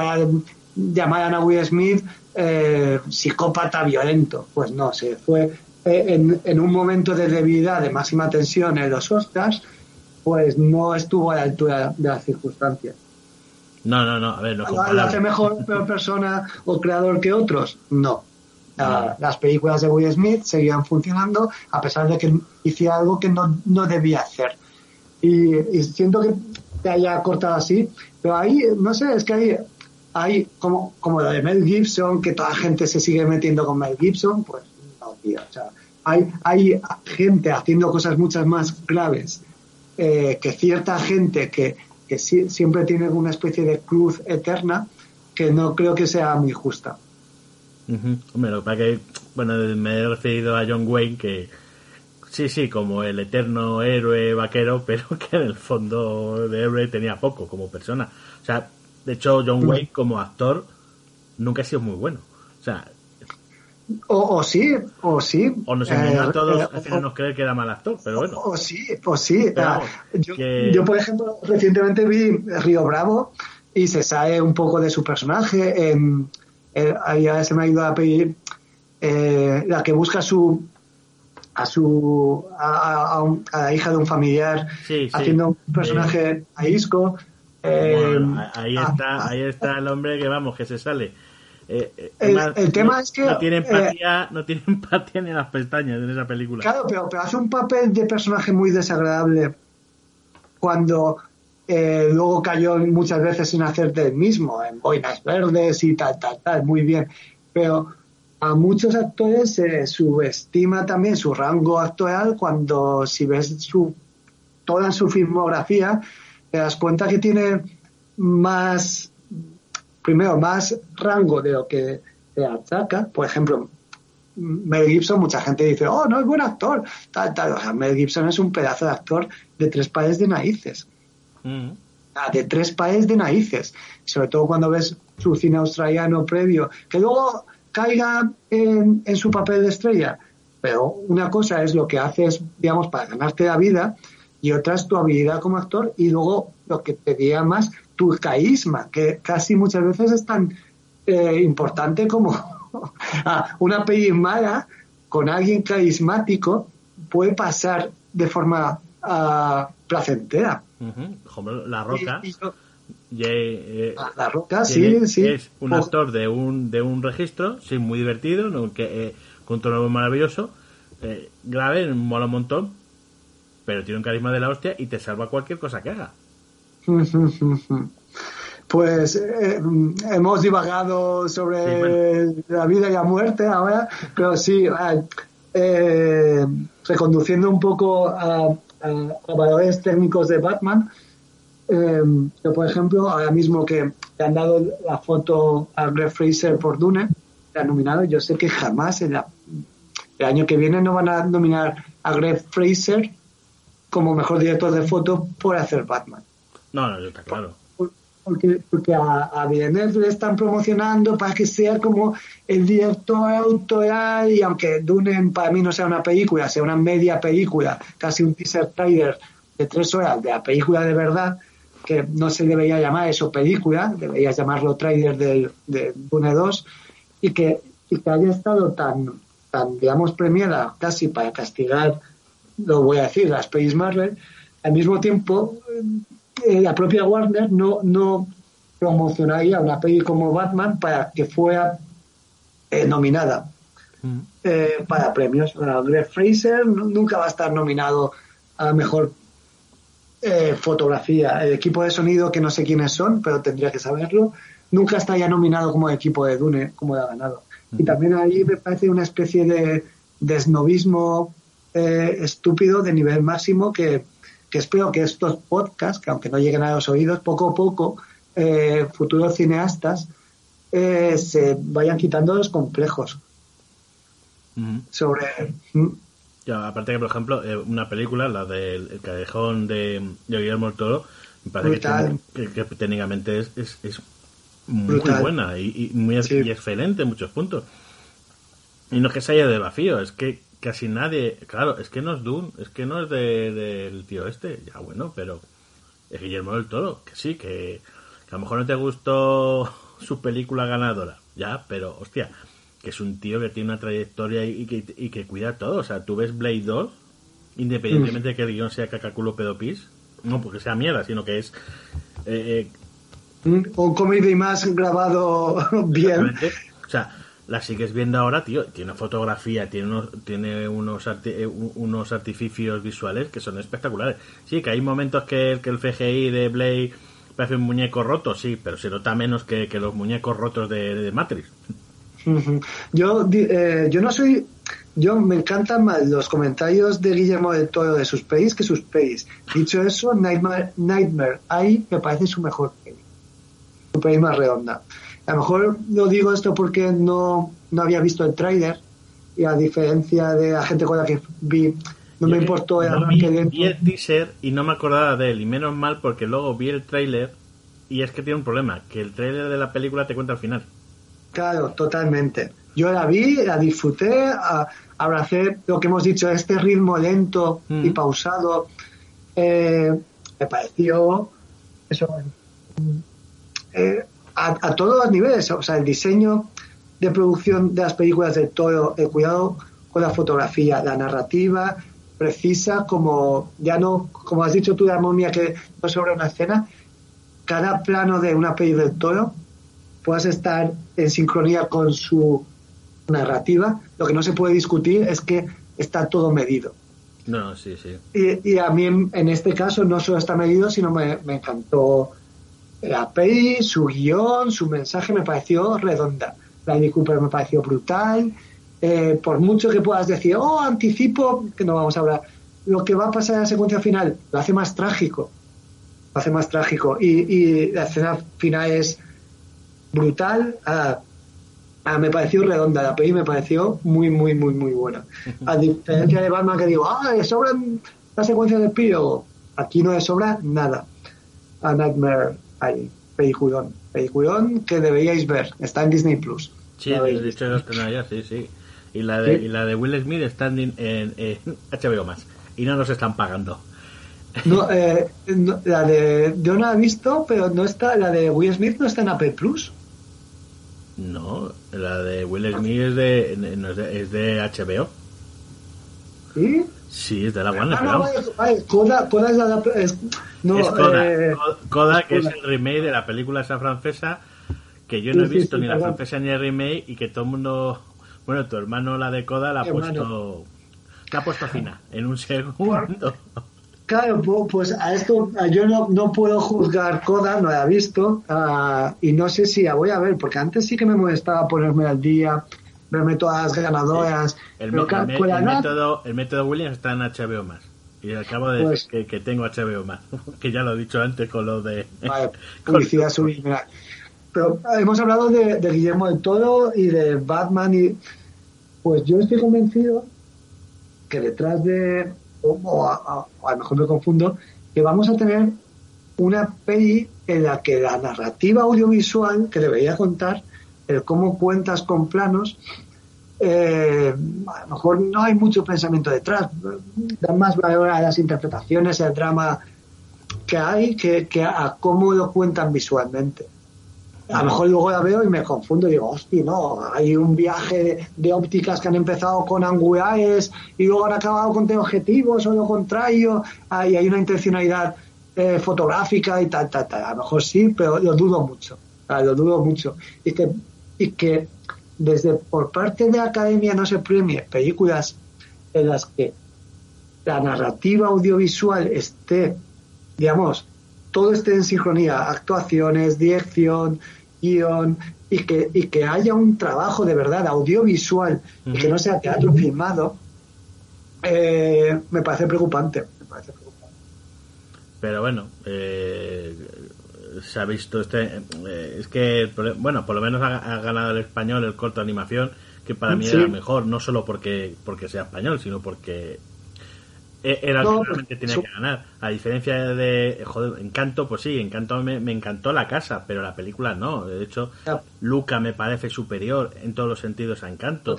llamado a Will Smith eh, psicópata violento, pues no, se fue eh, en, en, un momento de debilidad, de máxima tensión en los Oscars, pues no estuvo a la altura de las circunstancias. No, no, no, a ver, no ¿Lo hace mejor (laughs) persona o creador que otros? No. las películas de Will Smith seguían funcionando a pesar de que hiciera algo que no, no debía hacer. Y, siento que te haya cortado así, pero ahí, no sé, es que hay, hay como, como lo de Mel Gibson, que toda la gente se sigue metiendo con Mel Gibson, pues no, tío, o sea, hay, hay gente haciendo cosas muchas más graves eh, que cierta gente que que siempre tiene una especie de cruz eterna que no creo que sea muy justa. Hombre, lo que pasa que, bueno, me he referido a John Wayne que sí, sí, como el eterno héroe vaquero, (laughs) pero que en el fondo de héroe tenía poco como persona. O sea, de hecho, John. Wayne como actor nunca ha sido muy bueno. O sea, o, sí, o sí. O nos engañó a eh, todos eh, haciéndonos creer que era mal actor, pero bueno. O, sí, o sí. Ah, yo, por ejemplo, recientemente vi Río Bravo y se sabe un poco de su personaje. ahí se me ha ido a pedir eh, la que busca su a su a, la hija de un familiar haciendo un personaje a Isco eh, ahí está ahí está el hombre que vamos que se sale eh, el, tema es que no tiene empatía no tiene (laughs) empatía ni en las pestañas en esa película claro pero, pero hace un papel de personaje muy desagradable cuando eh, luego cayó muchas veces sin hacer del mismo, en boinas verdes y tal, tal, tal, muy bien. Pero a muchos actores se subestima también su rango actoral cuando si ves su, toda su filmografía, te das cuenta que tiene más, primero, más rango de lo que se achaca. Por ejemplo, Mel Gibson, mucha gente dice, oh, no es buen actor, tal, tal. O sea, Mel Gibson es un pedazo de actor de tres pares de narices. Mm. De tres pares de narices. Sobre todo cuando ves su cine australiano previo, que luego caiga en, su papel de estrella. Pero una cosa es lo que haces, digamos, para ganarte la vida y otra es tu habilidad como actor y luego lo que te diga más tu carisma, que casi muchas veces es tan eh, importante como (laughs) ah, una peli mala con alguien carismático puede pasar de forma uh, placentera. La Roca. Eh, la Roca, sí, sí. Es un actor de un, de un registro, sí, muy divertido, que, eh, con un tono maravilloso, eh, grave, mola un montón, pero tiene un carisma de la hostia y te salva cualquier cosa que haga. Pues eh, hemos divagado sobre la vida y la muerte ahora, pero sí, reconduciendo un poco a, a, valores técnicos de Batman. Eh, por ejemplo, ahora mismo que le han dado la foto a Greg Fraser por Dune, le han nominado. Yo sé que jamás en el año que viene no van a nominar a Greg Fraser como mejor director de foto por hacer Batman. No, no, está claro. Porque, porque a, a Villeneuve le están promocionando para que sea como el director autoral y aunque Dune para mí no sea una película, sea una media película, casi un teaser trailer de tres horas de la película de verdad, que no se debería llamar eso película, debería llamarlo trailer de, de Dune 2 y que, y que haya estado tan, tan, digamos, premiada casi para castigar, lo voy a decir, las pelis Marvel, al mismo tiempo eh, la propia Warner no, no promocionaría una peli como Batman para que fuera eh, nominada mm. eh, para premios. Greg Fraser nunca va a estar nominado a la mejor fotografía. El equipo de sonido, que no sé quiénes son, pero tendría que saberlo, nunca está ya nominado como equipo de Dune, como ha ganado. Y también ahí me parece una especie de, de estúpido de nivel máximo que, que espero que estos podcasts, que aunque no lleguen a los oídos, poco a poco, eh, futuros cineastas eh, se vayan quitando los complejos sobre... aparte que, por ejemplo, eh, una película, la del el Callejón de, Guillermo del Toro, me parece que, técnicamente es, es, muy buena y, muy excelente en muchos puntos. Y no es que se haya de vacío, es que casi nadie. Claro, es que no es Dune, es que no es del tío este. Ya bueno, pero es Guillermo del Toro, que sí, que, a lo mejor no te gustó (laughs) su película ganadora, ya, pero hostia, que es un tío que tiene una trayectoria y, que, y que cuida todo. O sea, tú ves Blade 2, independientemente de que el guion sea cacaculo pedopis, no porque sea mierda, sino que es. Eh, eh un comedy más grabado (laughs) bien. O sea, la sigues viendo ahora, tío, tiene fotografía, tiene unos, tiene unos, eh, unos artificios visuales que son espectaculares. Sí, que hay momentos que, que el CGI de Blade parece un muñeco roto, sí, pero se nota menos que, los muñecos rotos de, Matrix. Yo, eh, yo no soy, yo me encantan más los comentarios de Guillermo del Toro de sus pelis que sus pelis. Dicho eso, Nightmare, Nightmare ahí me parece su mejor peli, su peli más redonda. A lo mejor lo digo esto porque no, no había visto el trailer y a diferencia de la gente con la que vi, no me importó el arranque vi, vi el teaser y no me acordaba de él, y menos mal porque luego vi el trailer y es que tiene un problema, que el trailer de la película te cuenta al final. Claro, totalmente. Yo la vi, la disfruté, abracé lo que hemos dicho, este ritmo lento y mm. pausado. Eh, me pareció eso. Eh, a, todos los niveles, o sea, el diseño de producción de las películas de todo, el cuidado con la fotografía, la narrativa precisa, como ya no, como has dicho tú de armonía que no sobre una escena, cada plano de una peli del toro puedas estar en sincronía con su narrativa. Lo que no se puede discutir es que está todo medido. No, sí, sí. Y, a mí en, este caso no solo está medido, sino me, me encantó la peli, su guion, su mensaje me pareció redonda. Bradley Cooper me pareció brutal. Eh, por mucho que puedas decir, oh, anticipo, que no vamos a hablar, lo que va a pasar en la secuencia final lo hace más trágico. Lo hace más trágico. Y, la escena final es brutal. Ah, ah, me pareció redonda la peli, me pareció muy, muy, muy, muy buena. A diferencia de Batman que digo, ah, le sobran la secuencia del epílogo. Aquí no le sobra nada. A Nightmare ahí, peliculón. Peliculón que deberíais ver. Está en Disney Plus. Sí, de dicho ya, sí, sí. Y la de, y la de Will Smith está en, HBO más. Y no nos están pagando. No, (laughs) eh, la de. Yo no la he visto, pero no está. La de Will Smith no está en Apple Plus. No, la de Will Smith es de, es de, HBO. ¿Sí? Sí, es de la Warner. Ah, no, Coda, Coda es la. Es, no, es Coda, eh, Coda, que es el remake de la película esa francesa que yo no he visto ni la francesa ni el remake y que todo el mundo bueno tu hermano la de Coda la ha puesto la ha puesto fina en un segundo (laughs) claro pues a esto yo no, no puedo juzgar Coda no la he visto uh, y no sé si la voy a ver porque antes sí que me molestaba ponerme al día verme todas ganadoras el, el, el, método el método Williams está en HBO más y acabo de decir pues que, tengo HBO más, (laughs) que ya lo he dicho antes con lo de... Vale, (laughs) publicidad subliminal. Pero hemos hablado de, Guillermo del Toro y de Batman y... Pues yo estoy convencido que detrás de... O a, lo mejor me confundo, que vamos a tener una peli en la que la narrativa audiovisual que debería contar, el cómo cuentas con planos, eh, a lo mejor no hay mucho pensamiento detrás, dan más valor a las interpretaciones, al drama que hay, que, a cómo lo cuentan visualmente. A lo mejor luego la veo y me confundo y digo, hostia, no, hay un viaje de, ópticas que han empezado con angulares y luego han acabado con objetivos o lo contrario, y hay una intencionalidad eh, fotográfica y tal, tal, tal. A lo mejor sí, pero lo dudo mucho, lo dudo mucho. Y que, y que desde por parte de la academia no se premie películas en las que la narrativa audiovisual esté, digamos, todo esté en sincronía, actuaciones, dirección, guion, y que, y que haya un trabajo de verdad audiovisual y que no sea teatro filmado, eh, me parece preocupante. Me parece preocupante. Pero bueno, eh, se ha visto este eh, es que bueno por lo menos ha, ganado el español el corto de animación que para mí era mejor no solo porque porque sea español sino porque e, era el que realmente tenía que ganar. A diferencia de joder Encanto pues sí Encanto me, encantó la casa pero la película no. De hecho Luca me parece superior en todos los sentidos a Encanto.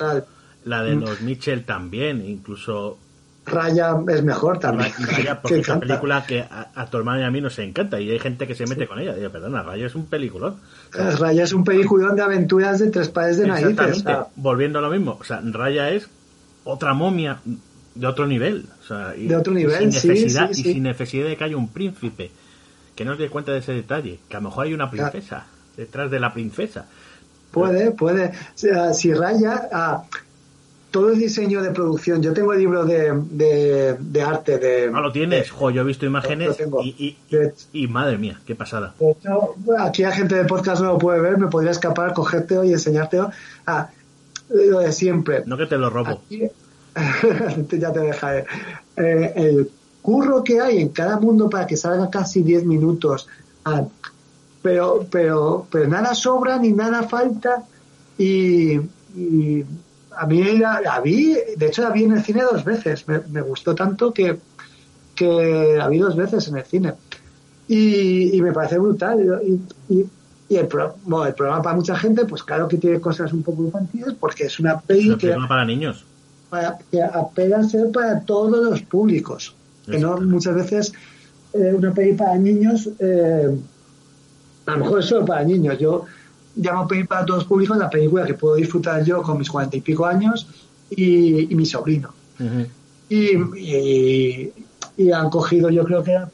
La de mm. los Mitchell también incluso Raya es mejor también. Raya, porque (laughs) es una película que a, tu hermano y a mí nos encanta y hay gente que se mete con ella. Digo, perdona, Raya es un peliculón. Raya es un peliculón de aventuras de tres pares de narices. Volviendo a lo mismo, o sea, Raya es otra momia de otro nivel. O sea, de otro nivel, sin necesidad, Y sin necesidad de que haya un príncipe que no se dé cuenta de ese detalle, que a lo mejor hay una princesa detrás de la princesa. Puede, puede. si Raya... Ah, todo el diseño de producción. Yo tengo el libro de, de, arte de. Ah, lo tienes. jo, yo he visto imágenes y, y, madre mía, qué pasada. aquí la gente de podcast no lo puede ver, me podría escapar, cogértelo y enseñártelo. Ah, lo de siempre. No que te lo robo. (laughs) ya te dejaré. Eh, el curro que hay en cada mundo para que salga casi 10 minutos. Ah, pero, pero, pero nada sobra ni nada falta y a mí la, vi, de hecho la vi en el cine dos veces, me, gustó tanto que, que la vi dos veces en el cine. Y, me parece brutal. Y, el, programa para mucha gente, pues claro que tiene cosas un poco infantiles, porque es una peli que... para niños. Para, que apela a ser para todos los públicos. Que no muchas veces eh, una peli para niños, eh, a lo mejor es solo para niños. Yo llamo a pedir para todos los públicos la película que puedo disfrutar yo con mis cuarenta y pico años y, mi sobrino. y, y, han cogido, yo creo que la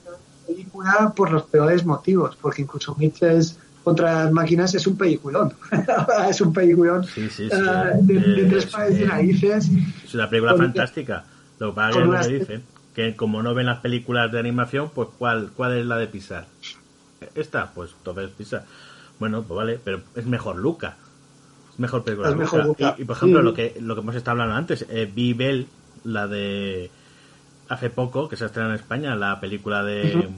película por los peores motivos, porque incluso Mitchell contra las máquinas es un peliculón. (laughs) es un peliculón sí, sí, ah, de, tres países y raíces. Es una película fantástica. Lo que pasa es que dicen, que como no ven las películas de animación, pues ¿cuál, cuál es la de pisar? Esta, pues entonces Pixar. Bueno, pues vale, pero es mejor Luca. Es mejor película. Es mejor Luca. Y, por ejemplo, lo que lo que hemos estado hablando antes, eh, Bell, la de hace poco, que se ha estrenado en España, la película de,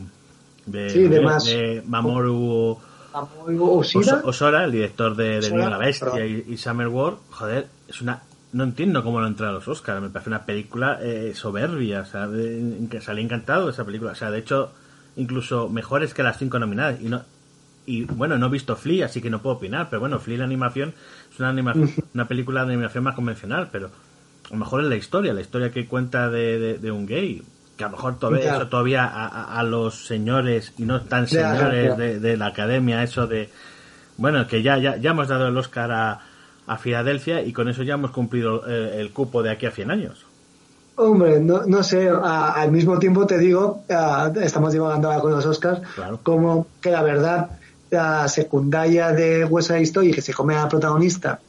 de, de, Mamoru Osora, el director de, de la Bestia y, Summer World, joder, es una no entiendo cómo lo entra a los Oscars, me parece una película eh, soberbia, o sea, que salí encantado de esa película, o sea, de hecho, incluso mejores que las cinco nominadas, y no y bueno, no he visto Flea, así que no puedo opinar, pero bueno, Flea la animación es una animación, (laughs) una película de animación más convencional, pero a lo mejor es la historia, la historia que cuenta de, de un gay, que a lo mejor todavía, eso todavía a, los señores y no tan señores de, la academia, eso de, bueno, que ya, ya, ya hemos dado el Oscar a, a Filadelfia y con eso ya hemos cumplido eh, el, cupo de aquí a 100 años. Hombre, no, no sé, al mismo tiempo te digo, estamos divagando ahora con los Oscars, como que la verdad, la secundaria de West Side Story que se come a la protagonista,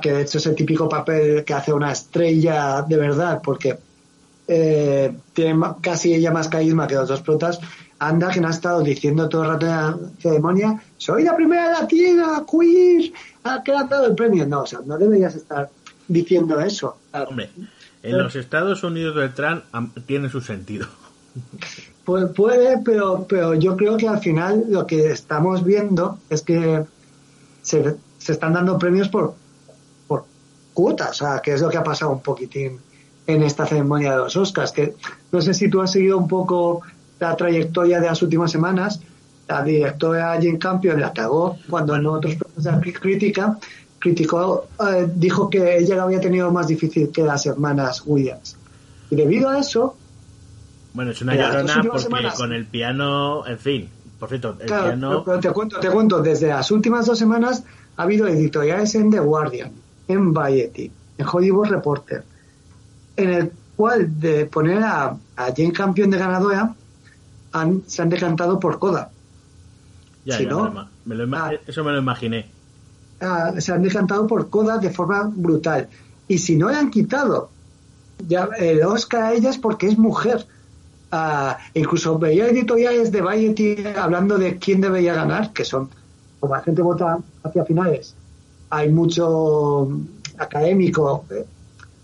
que de hecho es el típico papel que hace una estrella de verdad, porque eh, tiene casi ella más carisma que los dos protas. Anda, que no ha estado diciendo todo el rato en la ceremonia, soy la primera latina, queer, que le han dado el premio. No, o sea, no deberías estar diciendo eso. Hombre, en los Estados Unidos del Trump tiene su sentido. (laughs) Puede, pero, pero yo creo que al final lo que estamos viendo es que se, se están dando premios por, por cuotas, o sea, que es lo que ha pasado un poquitín en esta ceremonia de los Oscars, que no sé si tú has seguido un poco la trayectoria de las últimas semanas, la directora Jane Campion la cagó cuando en otros procesos de crítica criticó, eh, dijo que ella lo había tenido más difícil que las hermanas Williams. Y debido a eso... Bueno, es una llorona porque con el piano, en fin, por cierto, el piano... te cuento, te cuento, desde las últimas dos semanas ha habido editoriales en The Guardian, en Variety, en Hollywood Reporter, en el cual de poner a, Jane Campion de ganadora han, se han decantado por Coda. Ya, no, ah. eso me lo imaginé. Ah, se han decantado por Coda de forma brutal. Y si no le han quitado ya el Oscar a ellas porque es mujer. Ah, incluso veía editoriales de Variety hablando de quién debería ganar, que son, como la gente vota hacia finales, hay mucho académico eh,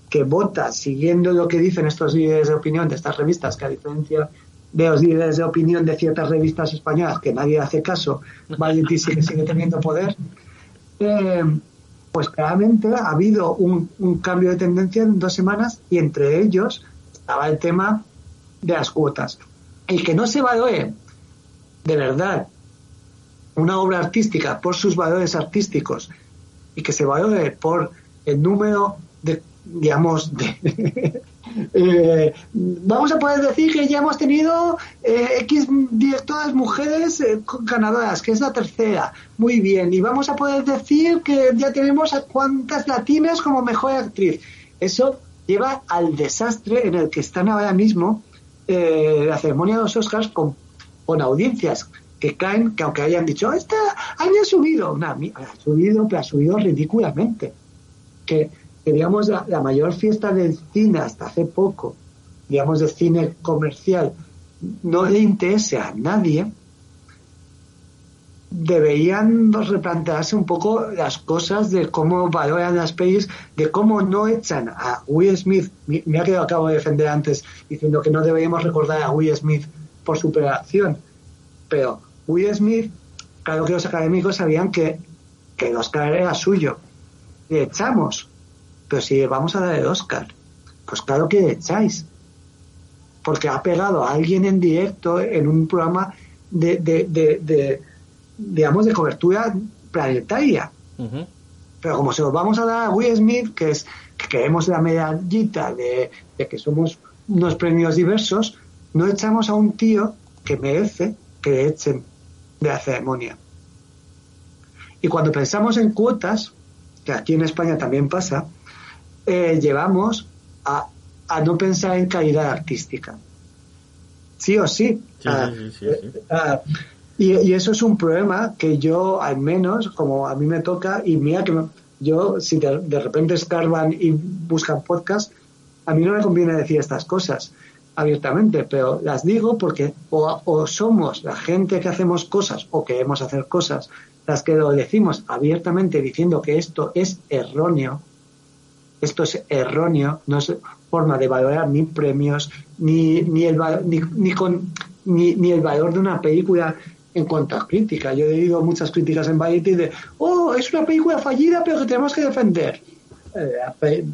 que vota siguiendo lo que dicen estos líderes de opinión de estas revistas, que a diferencia de los líderes de opinión de ciertas revistas españolas que nadie hace caso, Variety sigue, sigue teniendo poder, eh, pues claramente ha habido un, cambio de tendencia en dos semanas y entre ellos estaba el tema de las cuotas. El que no se valore de verdad una obra artística por sus valores artísticos y que se valore por el número de digamos, (laughs) eh, vamos a poder decir que ya hemos tenido eh, X directoras mujeres eh, ganadoras, que es la tercera. Muy bien. Y vamos a poder decir que ya tenemos a cuantas latinas como mejor actriz. Eso lleva al desastre en el que están ahora mismo la ceremonia de los Oscars con, con audiencias que caen, que aunque hayan dicho, esta haya subido, no, ha subido, pero ha subido ridículamente. Que digamos, la, mayor fiesta del cine hasta hace poco, digamos, de cine comercial, no le interese a nadie, deberían replantearse un poco las cosas de cómo valoran las pelis, de cómo no echan a Will Smith. Mira que lo acabo de defender antes diciendo que no deberíamos recordar a Will Smith por su operación, pero Will Smith, claro que los académicos sabían que, que el Oscar era suyo. Le echamos pero si vamos a dar el Oscar, pues claro que echáis. Porque ha pegado a alguien en directo en un programa de, de, digamos, de cobertura planetaria. Pero como se lo vamos a dar a Will Smith, que es que queremos la medallita de, de que somos unos premios diversos, no echamos a un tío que merece que le echen de la ceremonia. Y cuando pensamos en cuotas, que aquí en España también pasa, eh, llevamos a, a no pensar en calidad artística. Sí o sí. Sí, sí, sí, y, y eso es un problema que yo, al menos, como a mí me toca, y mira que yo, si de, repente escarban y buscan podcast, a mí no me conviene decir estas cosas abiertamente, pero las digo porque o, o somos la gente que hacemos cosas o queremos hacer cosas, las que lo decimos abiertamente diciendo que esto es erróneo, esto es erróneo, no es forma de valorar ni premios, ni, ni, el, ni, ni, con, ni, ni el valor de una película en cuanto a crítica. Yo he leído muchas críticas en Variety de, oh, es una película fallida, pero que tenemos que defender. Eh,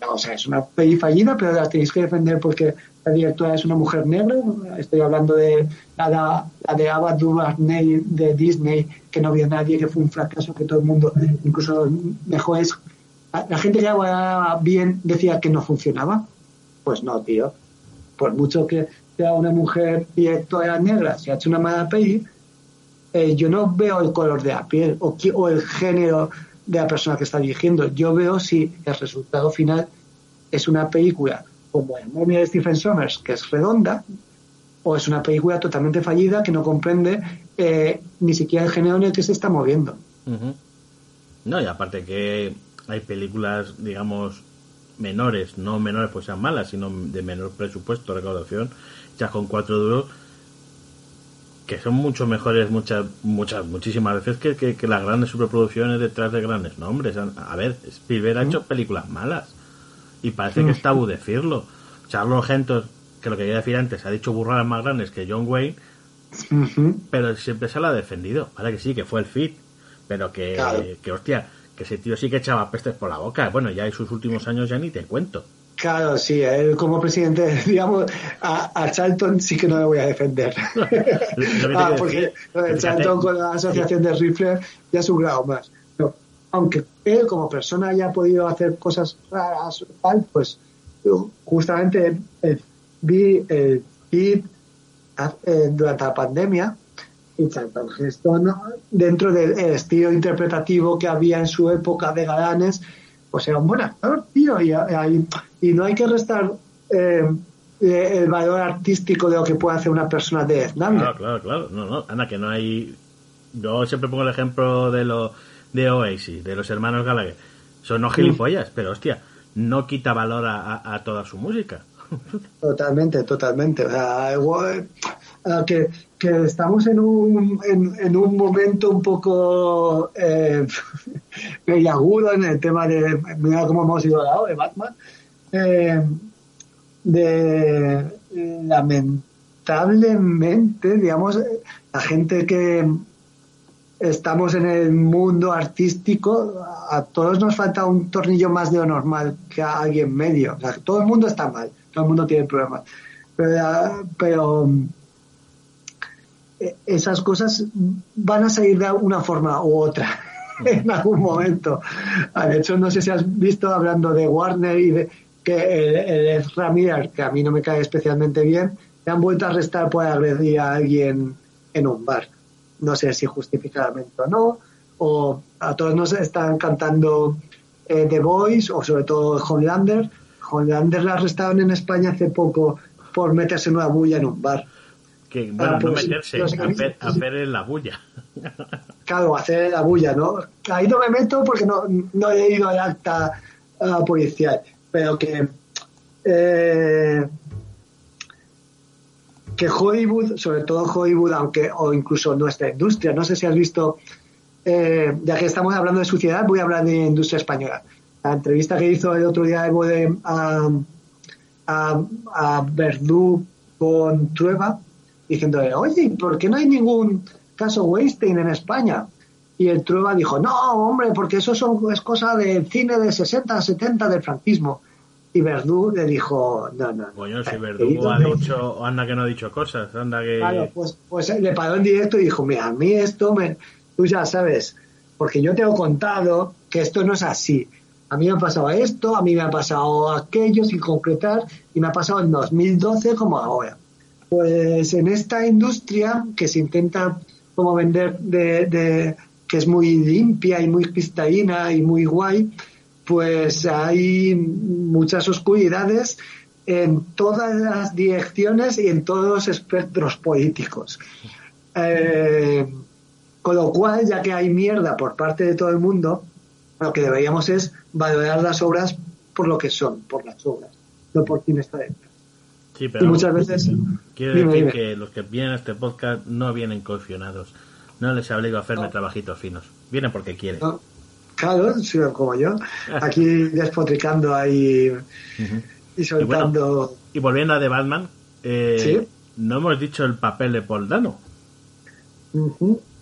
no, o sea, es una peli fallida, pero la tenéis que defender porque la directora es una mujer negra. Estoy hablando de la, de Ava DuVernay de Disney, que no vio nadie, que fue un fracaso, que todo el mundo, incluso mejores la gente que hablaba bien decía que no funcionaba. Pues no, tío. Por mucho que sea una mujer directora negra, si ha hecho una mala peli, eh, yo no veo el color de la piel o, o el género de la persona que está dirigiendo. Yo veo si el resultado final es una película como La momia de Stephen Sommers, que es redonda, o es una película totalmente fallida que no comprende eh, ni siquiera el género en el que se está moviendo. No, y aparte que hay películas, digamos, menores, no menores pues sean malas, sino de menor presupuesto, recaudación, hechas con cuatro duros, que son mucho mejores muchas, muchas, muchísimas veces que, que, que las grandes superproducciones detrás de grandes nombres. A ver, Spielberg ha hecho películas malas y parece que es tabú decirlo. Charles Gentos, que lo que quería decir antes, ha dicho burradas más grandes que John Wayne, pero siempre se la ha defendido. Vale que sí, que fue el fit, pero que, Claro. que hostia, que ese tío sí que echaba pestes por la boca. Bueno, ya en sus últimos años ya ni te cuento. Claro, sí, él como presidente, (laughs) digamos, a, a Charlton sí que no le voy a defender. (laughs) (laughs) Ah, porque lo de Charlton con la asociación de rifles ya es un grado más. No, aunque él como persona haya podido hacer cosas raras, tal, pues justamente eh, vi el feed eh, durante la pandemia y Charlton Heston, dentro del el estilo interpretativo que había en su época de galanes, pues era un buen actor, tío, y, y- y no hay que restar eh, eh, el valor artístico de lo que puede hacer una persona de Vietnam. Claro, claro, claro. No, no, Ana, que no hay. Yo siempre pongo el ejemplo de lo de Oasis, de los hermanos Gallagher. Son no gilipollas, pero hostia, no quita valor a, a- a toda su música. Totalmente, totalmente. O sea, igual, eh, que, que estamos en un, en, un momento un poco eh, (laughs) agudo en el tema de, mira cómo hemos ido al de Batman, eh, de lamentablemente, digamos, la gente que estamos en el mundo artístico, a todos nos falta un tornillo más de lo normal que a alguien medio. O sea, todo el mundo está mal, todo el mundo tiene problemas. Pero, pero eh, esas cosas van a salir de una forma u otra (laughs) en algún momento. Ah, De hecho, no sé si has visto hablando de Warner y de que el, el Miller, que a mí no me cae especialmente bien, le han vuelto a arrestar por agredir a alguien en un bar. No sé si justificadamente o no, o a todos nos están cantando eh, The Voice o sobre todo Homelander. Homelander la arrestaron en España hace poco por meterse en una bulla en un bar. Que, bueno, no pues, meterse, hacer, hacer en la bulla. Claro, hacer la bulla, ¿no? Ahí no me meto porque no, no he ido al acta ah, policial, pero que eh, que Hollywood, sobre todo Hollywood, aunque o incluso nuestra industria, no sé si has visto, eh, ya que estamos hablando de suciedad, voy a hablar de industria española. La entrevista que hizo el otro día Evo de, a, a, a Verdú con Trueba, diciéndole, oye, ¿y ¿por qué no hay ningún caso Weinstein en España? Y el Trueba dijo, no, hombre, porque eso son, es cosa del cine de 60, 70, del franquismo. Y Verdú le dijo, no, no. no. Coño, si Verdugo ha ¿dónde- dicho, anda que no ha dicho cosas, anda que... Claro, pues, pues le paró en directo y dijo, mira, a mí esto, me, tú ya sabes, porque yo te he contado que esto no es así. A mí me ha pasado esto, a mí me ha pasado aquello sin concretar y me ha pasado en 2012 como ahora. Pues en esta industria que se intenta como vender de, que es muy limpia y muy cristalina y muy guay, pues hay muchas oscuridades en todas las direcciones y en todos los espectros políticos. Eh, con lo cual, ya que hay mierda por parte de todo el mundo, lo que deberíamos es valorar las obras por lo que son, por las obras, no por quién está dentro. Sí, pero y muchas veces... quiero decir que los que vienen a este podcast no vienen caucionados. No les obligo a hacerme trabajitos finos. Vienen porque quieren. claro, como yo. (laughs) Aquí despotricando ahí y soltando... Y, volviendo a The Batman, eh, no hemos dicho el papel de Paul Dano.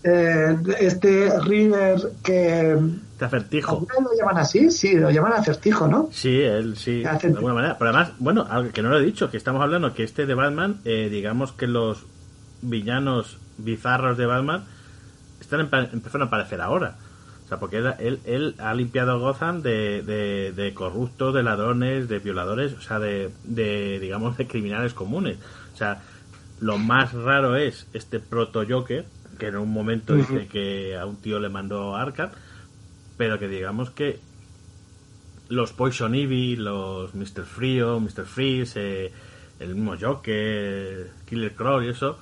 Eh, este River que este acertijo. Lo llaman así sí lo llaman acertijo no sí él sí de alguna manera. Pero además bueno algo que no lo he dicho que estamos hablando que este de Batman eh, digamos que los villanos bizarros de Batman están empezando a aparecer ahora. O sea porque él, él, ha limpiado Gotham de, de, de, corruptos de ladrones de violadores o sea de, de digamos de criminales comunes. O sea lo más raro es este proto Joker que en un momento dice que a un tío le mandó Arkham, pero que digamos que los Poison Ivy, los Mr. Frío, Mr. Freeze, eh, el mismo Joker, Killer Crow y eso,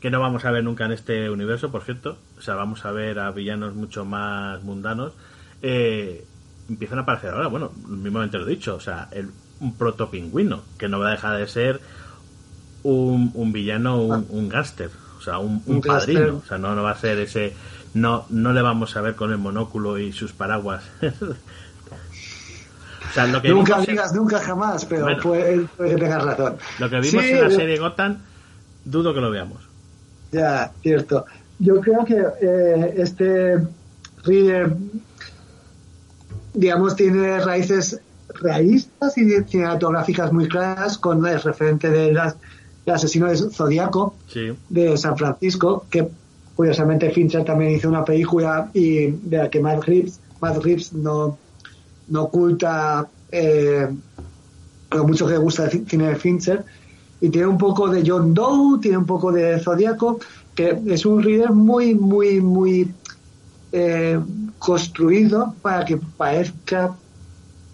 que no vamos a ver nunca en este universo, por cierto, o sea, vamos a ver a villanos mucho más mundanos, eh, empiezan a aparecer ahora, bueno, mismamente lo he dicho, o sea, el, un proto pingüino, que no va a dejar de ser un, un villano, un, un gángster sea, un, padrino, o sea, no, no va a ser ese, no, no le vamos a ver con el monóculo y sus paraguas. (laughs) o sea, lo que nunca digas nunca jamás, pero puede, que tengas razón. Lo que vimos en la serie Gotham, dudo que lo veamos. Ya, cierto. Yo creo que eh, este Reader, digamos, tiene raíces realistas y cinematográficas muy claras con el referente de las el asesino de Zodíaco de San Francisco, que curiosamente Fincher también hizo una película y de la que Matt Reeves, Matt Reeves no, no oculta eh, lo mucho que gusta el cine de Fincher. Y tiene un poco de John Doe, tiene un poco de Zodíaco, que es un reader muy, muy, muy eh, construido para que parezca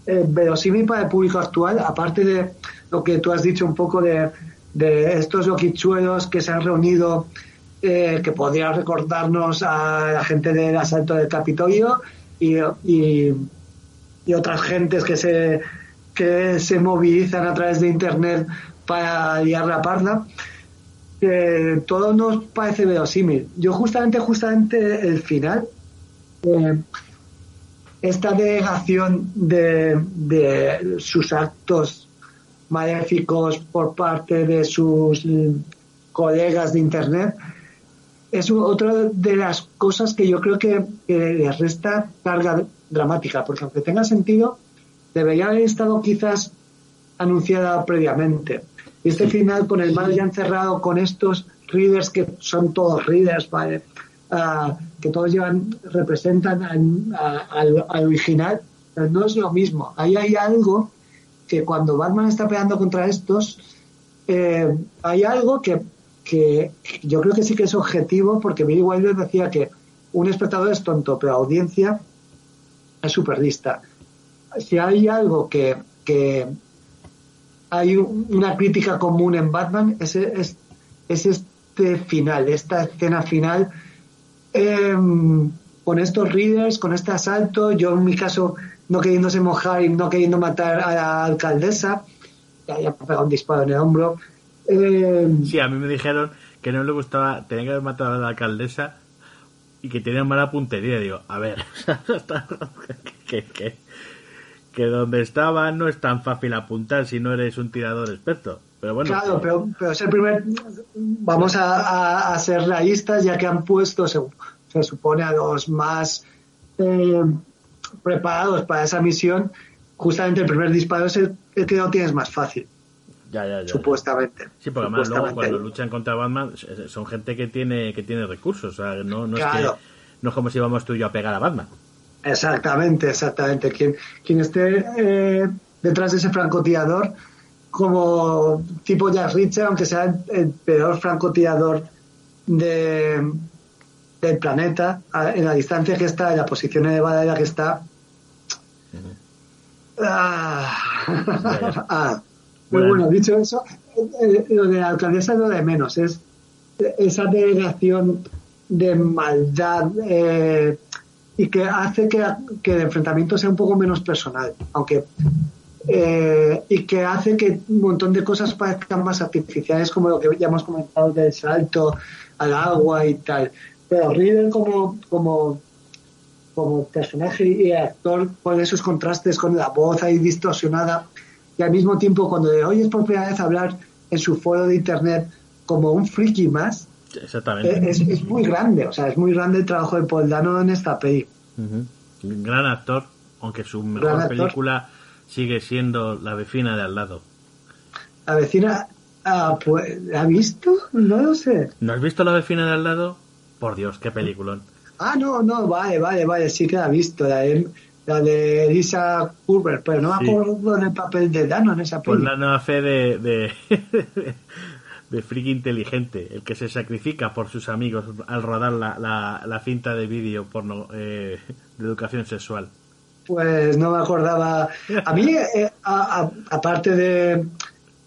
eh, verosímil para el público actual, aparte de lo que tú has dicho un poco de de estos loquichuelos que se han reunido, eh, que podría recordarnos a la gente del asalto del Capitolio y, y, otras gentes que se, que se movilizan a través de Internet para liar la parda. que todo nos parece verosímil. Yo justamente, justamente el final, eh, esta delegación de, de sus actos maléficos por parte de sus mm, colegas de Internet, es otra de las cosas que yo creo que, le resta carga dramática, porque aunque tenga sentido, debería haber estado quizás anunciada previamente. Y este final, con el mal ya encerrado, con estos readers que son todos readers, ah, que todos llevan, representan al, al original, no es lo mismo. Ahí hay algo que cuando Batman está peleando contra estos, eh, hay algo que, yo creo que sí que es objetivo, porque Billy Wilder decía que un espectador es tonto, pero la audiencia es súper lista. Si hay algo que, hay una crítica común en Batman, es, es, este final, esta escena final, em, con estos readers, con este asalto. Yo en mi caso no queriéndose mojar y no queriendo matar a la alcaldesa, ya había pegado un disparo en el hombro. Eh, sí, a mí me dijeron que no le gustaba, tenía que haber matado a la alcaldesa y que tenía mala puntería. Digo, a ver, (laughs) (laughs) que, que, que, donde estaba no es tan fácil apuntar si no eres un tirador experto. Pero bueno. Claro, pero, pero es el primer. Vamos a, a, ser realistas, ya que han puesto, se, se supone, a los más. Eh, preparados para esa misión, justamente el primer disparo es el, que no tienes más fácil. Ya, ya, ya, supuestamente. Sí, porque además luego cuando luchan contra Batman son gente que tiene que tiene recursos, o sea, no, no, es, que, no es como si vamos tú y yo a pegar a Batman. Exactamente, exactamente. Quien, quien esté eh, detrás de ese francotirador, como tipo Jack Richard, aunque sea el peor francotirador de, del planeta, en la distancia que está, en la posición elevada en la que está, Ah, ah, (laughs) bueno, dicho eso, eh, lo de la alcaldesa es lo de menos, es esa delegación de maldad eh, y que hace que, que, el enfrentamiento sea un poco menos personal, aunque eh, y que hace que un montón de cosas parezcan más artificiales, como lo que ya hemos comentado del salto al agua y tal. Pero Riddle como, como, como personaje y actor pone esos contrastes con la voz ahí distorsionada y al mismo tiempo cuando le oyes por primera vez hablar en su foro de internet como un friki más, Exactamente. Eh, es, es, muy grande, o sea, es muy grande el trabajo de Paul Dano en esta peli. Uh -huh. Gran actor, aunque su mejor película sigue siendo La vecina de al lado. La vecina, ah, pues, ¿ha visto? No lo sé. ¿No has visto La vecina de al lado? Por Dios, qué peliculón. Ah, no, no, vale, vale, vale, sí que la ha visto. La de, la de Lisa Curber, pero no me acuerdo del papel de Dano en esa Pues película. la nueva fe de, de, (laughs) de friki inteligente, el que se sacrifica por sus amigos al rodar la, la, la cinta de vídeo porno eh, de educación sexual. Pues no me acordaba. A mí, (laughs) eh, aparte de.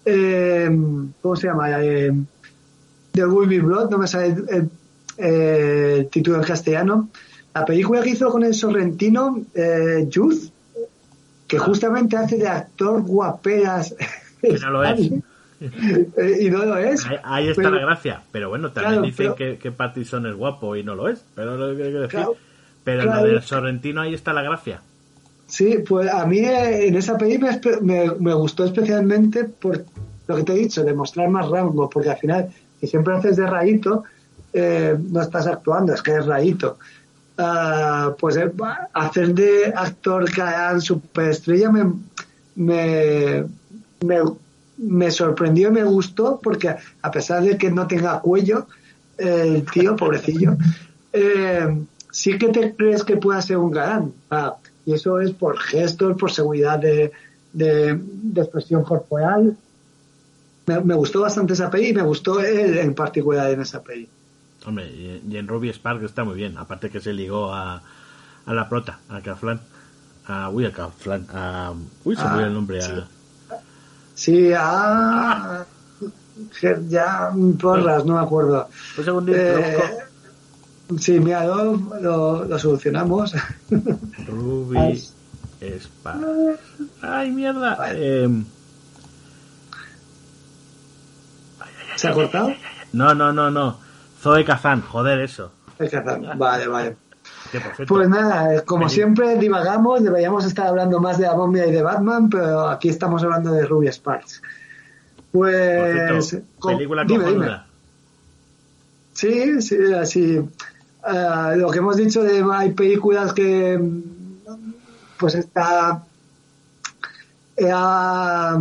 Eh, ¿Cómo se llama? Eh, de Will Blood, no me sale el, título en castellano. La película que hizo con el sorrentino, eh, Youth, que justamente hace de actor guaperas. (laughs) Que no lo es. y no lo es. Ahí, ahí está pero, la gracia. Pero bueno, también claro, dicen pero, que, que Pattinson es guapo y no lo es. Pero lo que decir. Claro, pero claro. lo del Sorrentino ahí está la gracia. Sí, pues a mí en esa peli me, me, me, gustó especialmente por lo que te he dicho, de mostrar más rango, porque al final, si siempre haces de rayito, eh, no estás actuando, es que es rayito. Uh, pues eh, hacer de actor Kayan superestrella me, me, me, me sorprendió y me gustó, porque a pesar de que no tenga cuello, el tío, pobrecillo, (laughs) eh, sí que te crees que pueda ser un galán. Ah, y eso es por gestos, por seguridad de, de, de expresión corporal. Me, me, gustó bastante esa peli y me gustó él en particular en esa peli. Hombre, y, y en Ruby Spark está muy bien, aparte que se ligó a, a la prota, a Kaflan. A, uy, a Kaflan. A, uy, se me ah, el nombre. Sí, a, sí a, ya porras, no me acuerdo. Un segundito, eh, Sí, mira, lo, lo, lo solucionamos. Ruby Spark. Ay, mierda. Vale. Eh, ¿Se ha cortado? No, no, no, no. Zoe Kazan, joder, eso. Zoe Kazan, vale, vale. Pues nada, como siempre divagamos, deberíamos estar hablando más de la momia y de Batman, pero aquí estamos hablando de Ruby Sparks. Pues... Cierto, película con dime, dime. Sí, sí, así. Uh, lo que hemos dicho de hay películas que pues está era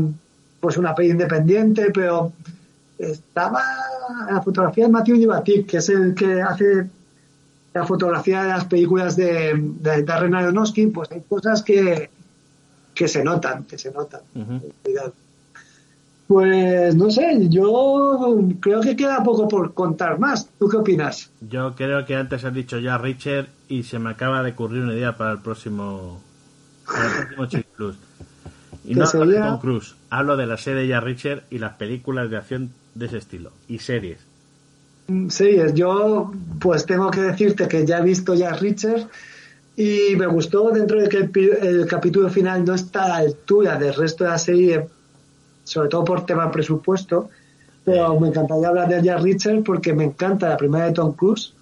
pues una peli independiente pero estaba la fotografía de Matthew Libatic que es el que hace la fotografía de las películas de, de Darren Aronofsky pues hay cosas que que se notan que se notan uh -huh. Pues no sé, yo creo que queda poco por contar más. ¿Tú qué opinas? Yo creo que antes has dicho ya Richard y se me acaba de ocurrir una idea para el próximo, para el próximo (laughs) Chick Plus. Y no hablo de Tom Cruise, hablo de la serie ya Richard y las películas de acción de ese estilo y series. Series, yo pues tengo que decirte que ya he visto ya Richard y me gustó dentro de que el, el capítulo final no está a la altura del resto de la serie sobre todo por tema presupuesto, pero me encantaría hablar de Jack Richard porque me encanta la primera de Tom Cruise.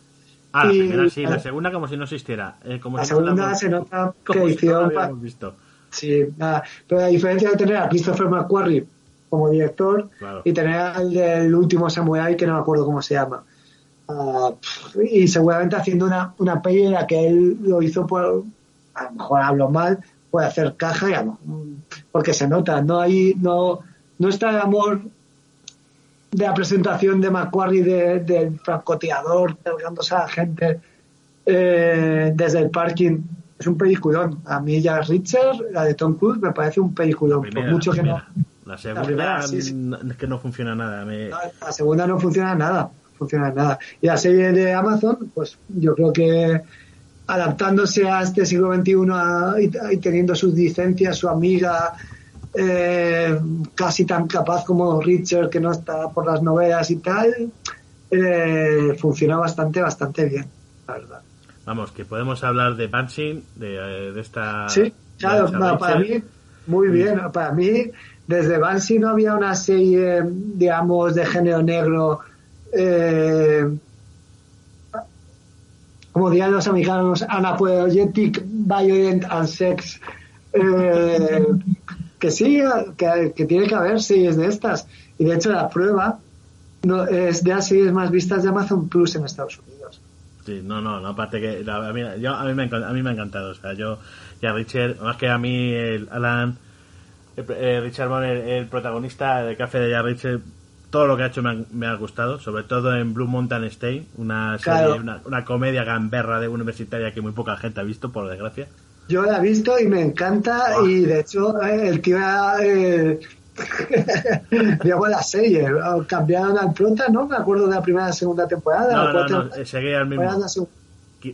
Ah, y, la primera sí, la segunda como si no existiera. Eh, como la si segunda no se nota (laughs) que hicieron... Si no visto. Sí, nada. pero a diferencia de tener a Christopher McQuarrie como director claro. y tener al del último Samurai que no me acuerdo cómo se llama. Uh, y seguramente haciendo una, una peli en la que él lo hizo por, a lo mejor hablo mal, puede hacer caja, y, porque se nota, no hay, no, no está el amor de la presentación de Macquarie del de, de francotirador cargándose a la gente eh, desde el parking es un peliculón a mí ya Richard la de Tom Cruise me parece un peliculón primera, por mucho que no la segunda la primera, sí, sí. es que no funciona nada me... la, la, segunda no funciona nada funciona nada y la serie de Amazon pues yo creo que adaptándose a este siglo XXI y, teniendo sus licencias, su amiga eh, casi tan capaz como Richard, que no está por las novelas y tal, eh, funciona bastante, bastante bien, la verdad. Vamos, que podemos hablar de Banshee, de, eh, de esta... Sí, claro, para mí, muy bien, para mí, desde Banshee no había una serie, digamos, de género negro eh, como dirían los americanos, unapologetic, violent and sex. Eh, que sí, que, tiene que haber series de estas. Y de hecho la prueba no, es de las series más vistas de Amazon Plus en Estados Unidos. Sí, no, no, no aparte que a, mí, a, mí me, a mí me ha encantado. O sea, yo y a Richard, más que a mí, el Alan, eh, Richard Bonner, el protagonista de Café de ya Richard, todo lo que ha hecho me ha, gustado, sobre todo en Blue Mountain State, una, serie, una, comedia gamberra de universitaria que muy poca gente ha visto, por desgracia. Yo la he visto y me encanta y de hecho eh, el tío eh, (laughs) Llevo la serie, cambiaron al pronto, ¿no? Me acuerdo de la primera y segunda temporada. No, no, no, seguía el mismo.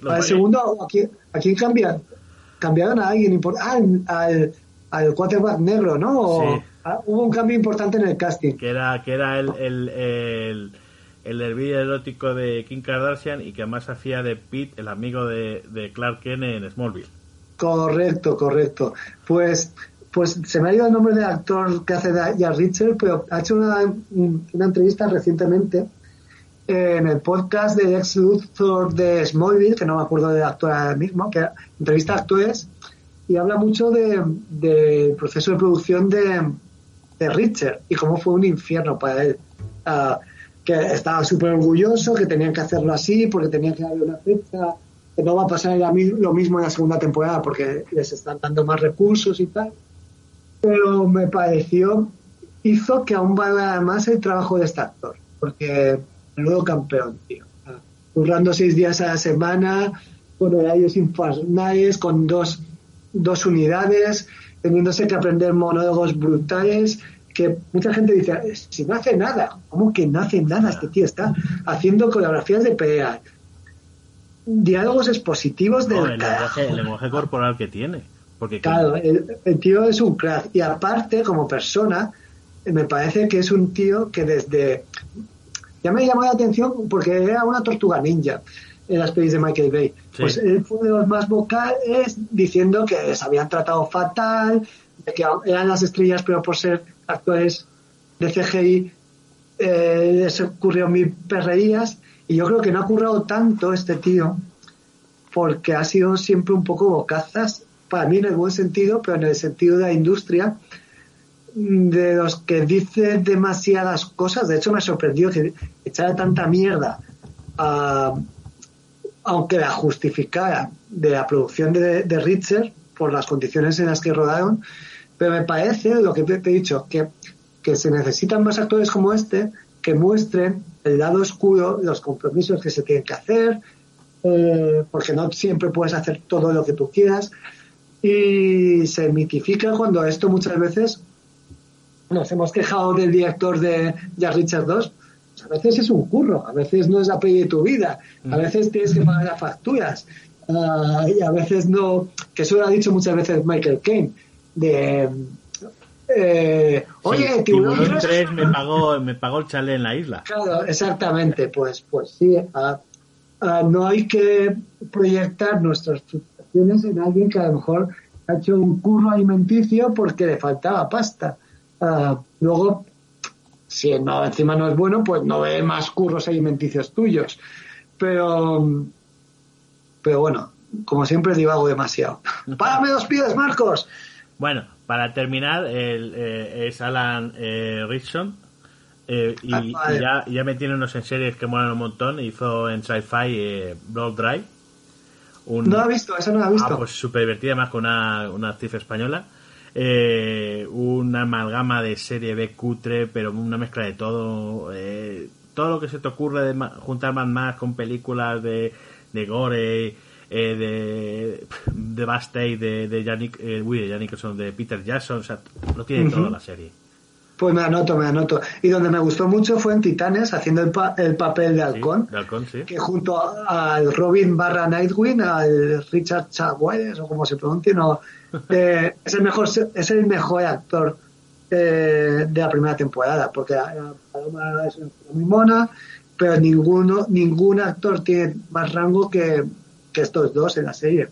Para el segundo, aquí, aquí cambiaron, cambiaron a alguien importante, ah, al, al quarterback negro, ¿no? Ah, hubo un cambio importante en el casting. Que era, que era el, el, el, el erótico de Kim Kardashian y que además hacía de Pete, el amigo de, de Clark Kent en Smallville. Correcto, correcto. Pues, pues se me ha ido el nombre del actor que hace de Jack Richard, pero ha hecho una, una entrevista recientemente en el podcast de ex Luthor de Smallville, que no me acuerdo del actor ahora mismo, que entrevista a actores y habla mucho del de proceso de producción de, de Richard y cómo fue un infierno para él. Ah, que estaba súper orgulloso, que tenían que hacerlo así, porque tenían que darle una fecha, que no va a pasar lo mismo en la segunda temporada porque les están dando más recursos y tal. Pero me pareció, hizo que aún valga más el trabajo de este actor, porque nuevo campeón, tío. Currando seis días a la semana, con horarios infernales, con dos, dos unidades, teniéndose que aprender monólogos brutales que mucha gente dice, si no hace nada, ¿cómo que no hace nada este tío? Está haciendo coreografías de pelea, diálogos expositivos del el, lenguaje, corporal que tiene. Porque claro, el, tío es un crack. Y aparte, como persona, me parece que es un tío que desde... Ya me llamó la atención porque era una tortuga ninja en las pelis de Michael Bay. Pues él fue de los más vocales diciendo que les habían tratado fatal, de que eran las estrellas, pero por ser actores de CGI eh, les ocurrió mil perrerías. Y yo creo que no ha currado tanto este tío porque ha sido siempre un poco bocazas, para mí en el buen sentido, pero en el sentido de la industria, de los que dice demasiadas cosas. De hecho, me sorprendió que echara tanta mierda a aunque la justificara de la producción de, de Richard por las condiciones en las que rodaron, pero me parece, lo que te, he dicho, que, que se necesitan más actores como este que muestren el lado oscuro, los compromisos que se tienen que hacer, eh, porque no siempre puedes hacer todo lo que tú quieras, y se mitifica cuando esto muchas veces nos hemos quejado del director de Jack Richard 2, a veces es un curro, a veces no es la peli de tu vida, a mm. veces tienes que pagar las facturas, ah, y a veces no, que eso lo ha dicho muchas veces Michael Caine, de eh, oye, Tiburón, 3, me pagó, me pagó el chalet en la isla. Claro, exactamente, pues, pues sí, ah, no hay que proyectar nuestras frustraciones en alguien que a lo mejor ha hecho un curro alimenticio porque le faltaba pasta. luego si no, encima no es bueno, pues no ve más curros alimenticios tuyos. Pero, pero bueno, como siempre divago demasiado. (laughs) ¡Párame dos pies, Marcos! Bueno, para terminar, el, eh, es Alan eh, Richson. Eh, y, ah, ya, ya me tiene unos en series que molan un montón. Hizo en Sci-Fi eh, Blood Drive. Un, no la ha visto, esa no la ha visto. Ah, pues súper divertida, más con una, una actriz española eh, una amalgama de serie B cutre, pero una mezcla de todo. Eh, todo lo que se te ocurre de juntar más más con películas de, de gore, eh, de, de Bastey, de, de Yannick, eh, de Yannick, de Peter Jackson, o sea, lo tiene toda la serie. Pues me anoto, me anoto. Y donde me gustó mucho fue en Titanes, haciendo el, el papel de Halcón. de Halcón, sí. Que junto al Robin barra Nightwing, al Richard Chagüez, o como se pronuncie, no, (laughs) eh, es, el mejor, es el mejor actor eh, de la primera temporada, porque Paloma es muy mona, pero ninguno, ningún actor tiene más rango que, que estos dos en la serie.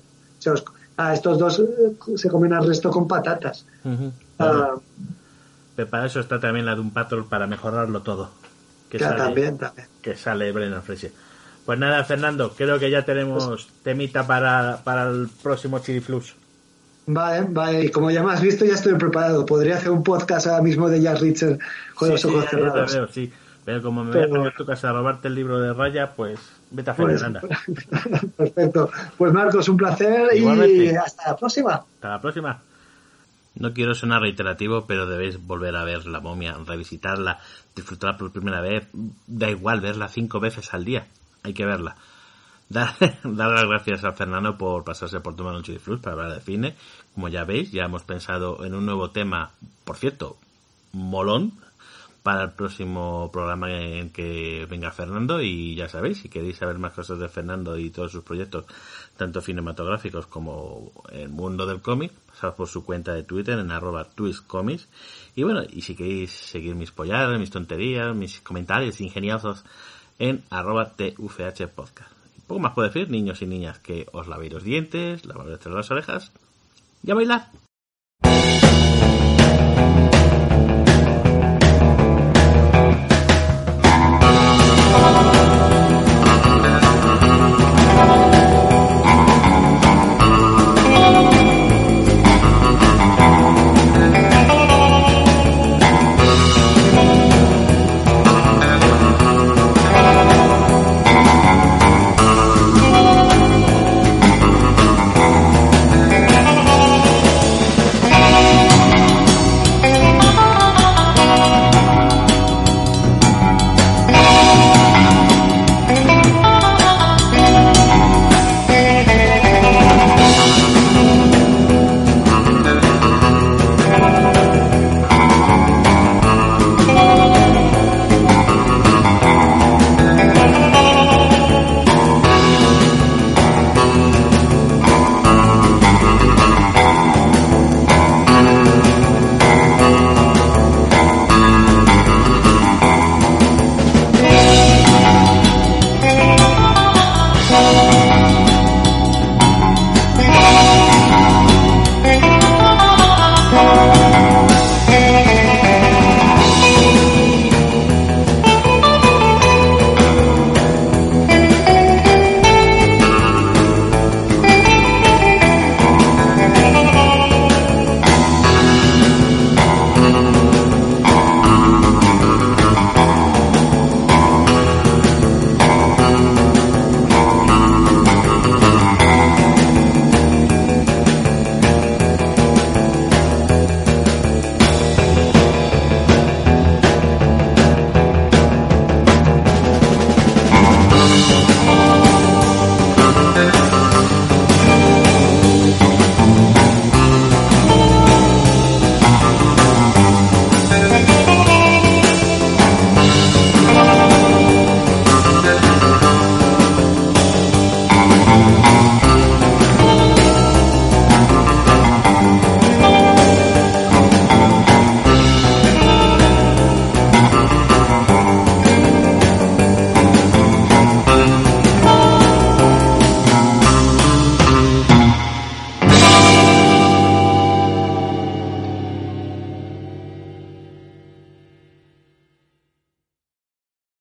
a estos dos eh, se comen al resto con patatas. Pero para eso está también la de un patrol para mejorarlo todo. Que sale, también, también. Que sale Brennan Fraser. Pues nada, Fernando, creo que ya tenemos pues- temita para, para el próximo Chili Flux. Vale, vale, y como ya me has visto, ya estoy preparado. Podría hacer un podcast ahora mismo de Jack Richard con los ojos cerrados. Veo, sí. Pero como me voy a tu casa a robarte el libro de raya, pues vete a pues, (laughs) Perfecto. Pues Marcos, un placer y hasta la próxima. Hasta la próxima. No quiero sonar reiterativo, pero debéis volver a ver la momia, revisitarla, disfrutarla por primera vez. Da igual verla cinco veces al día. Hay que verla. (laughs) Dar, las gracias a Fernando por pasarse por tomar un Flux para hablar de cine. Como ya veis, ya hemos pensado en un nuevo tema, por cierto, molón, para el próximo programa en que venga Fernando y ya sabéis, si queréis saber más cosas de Fernando y todos sus proyectos, tanto cinematográficos como el mundo del cómic, por su cuenta de Twitter en arroba twistcomics y bueno, y si queréis seguir mis polladas, mis tonterías, mis comentarios ingeniosos en arroba tufh podcast. poco más puedo decir, niños y niñas, que os lavéis los dientes, lavaros las orejas y a bailar.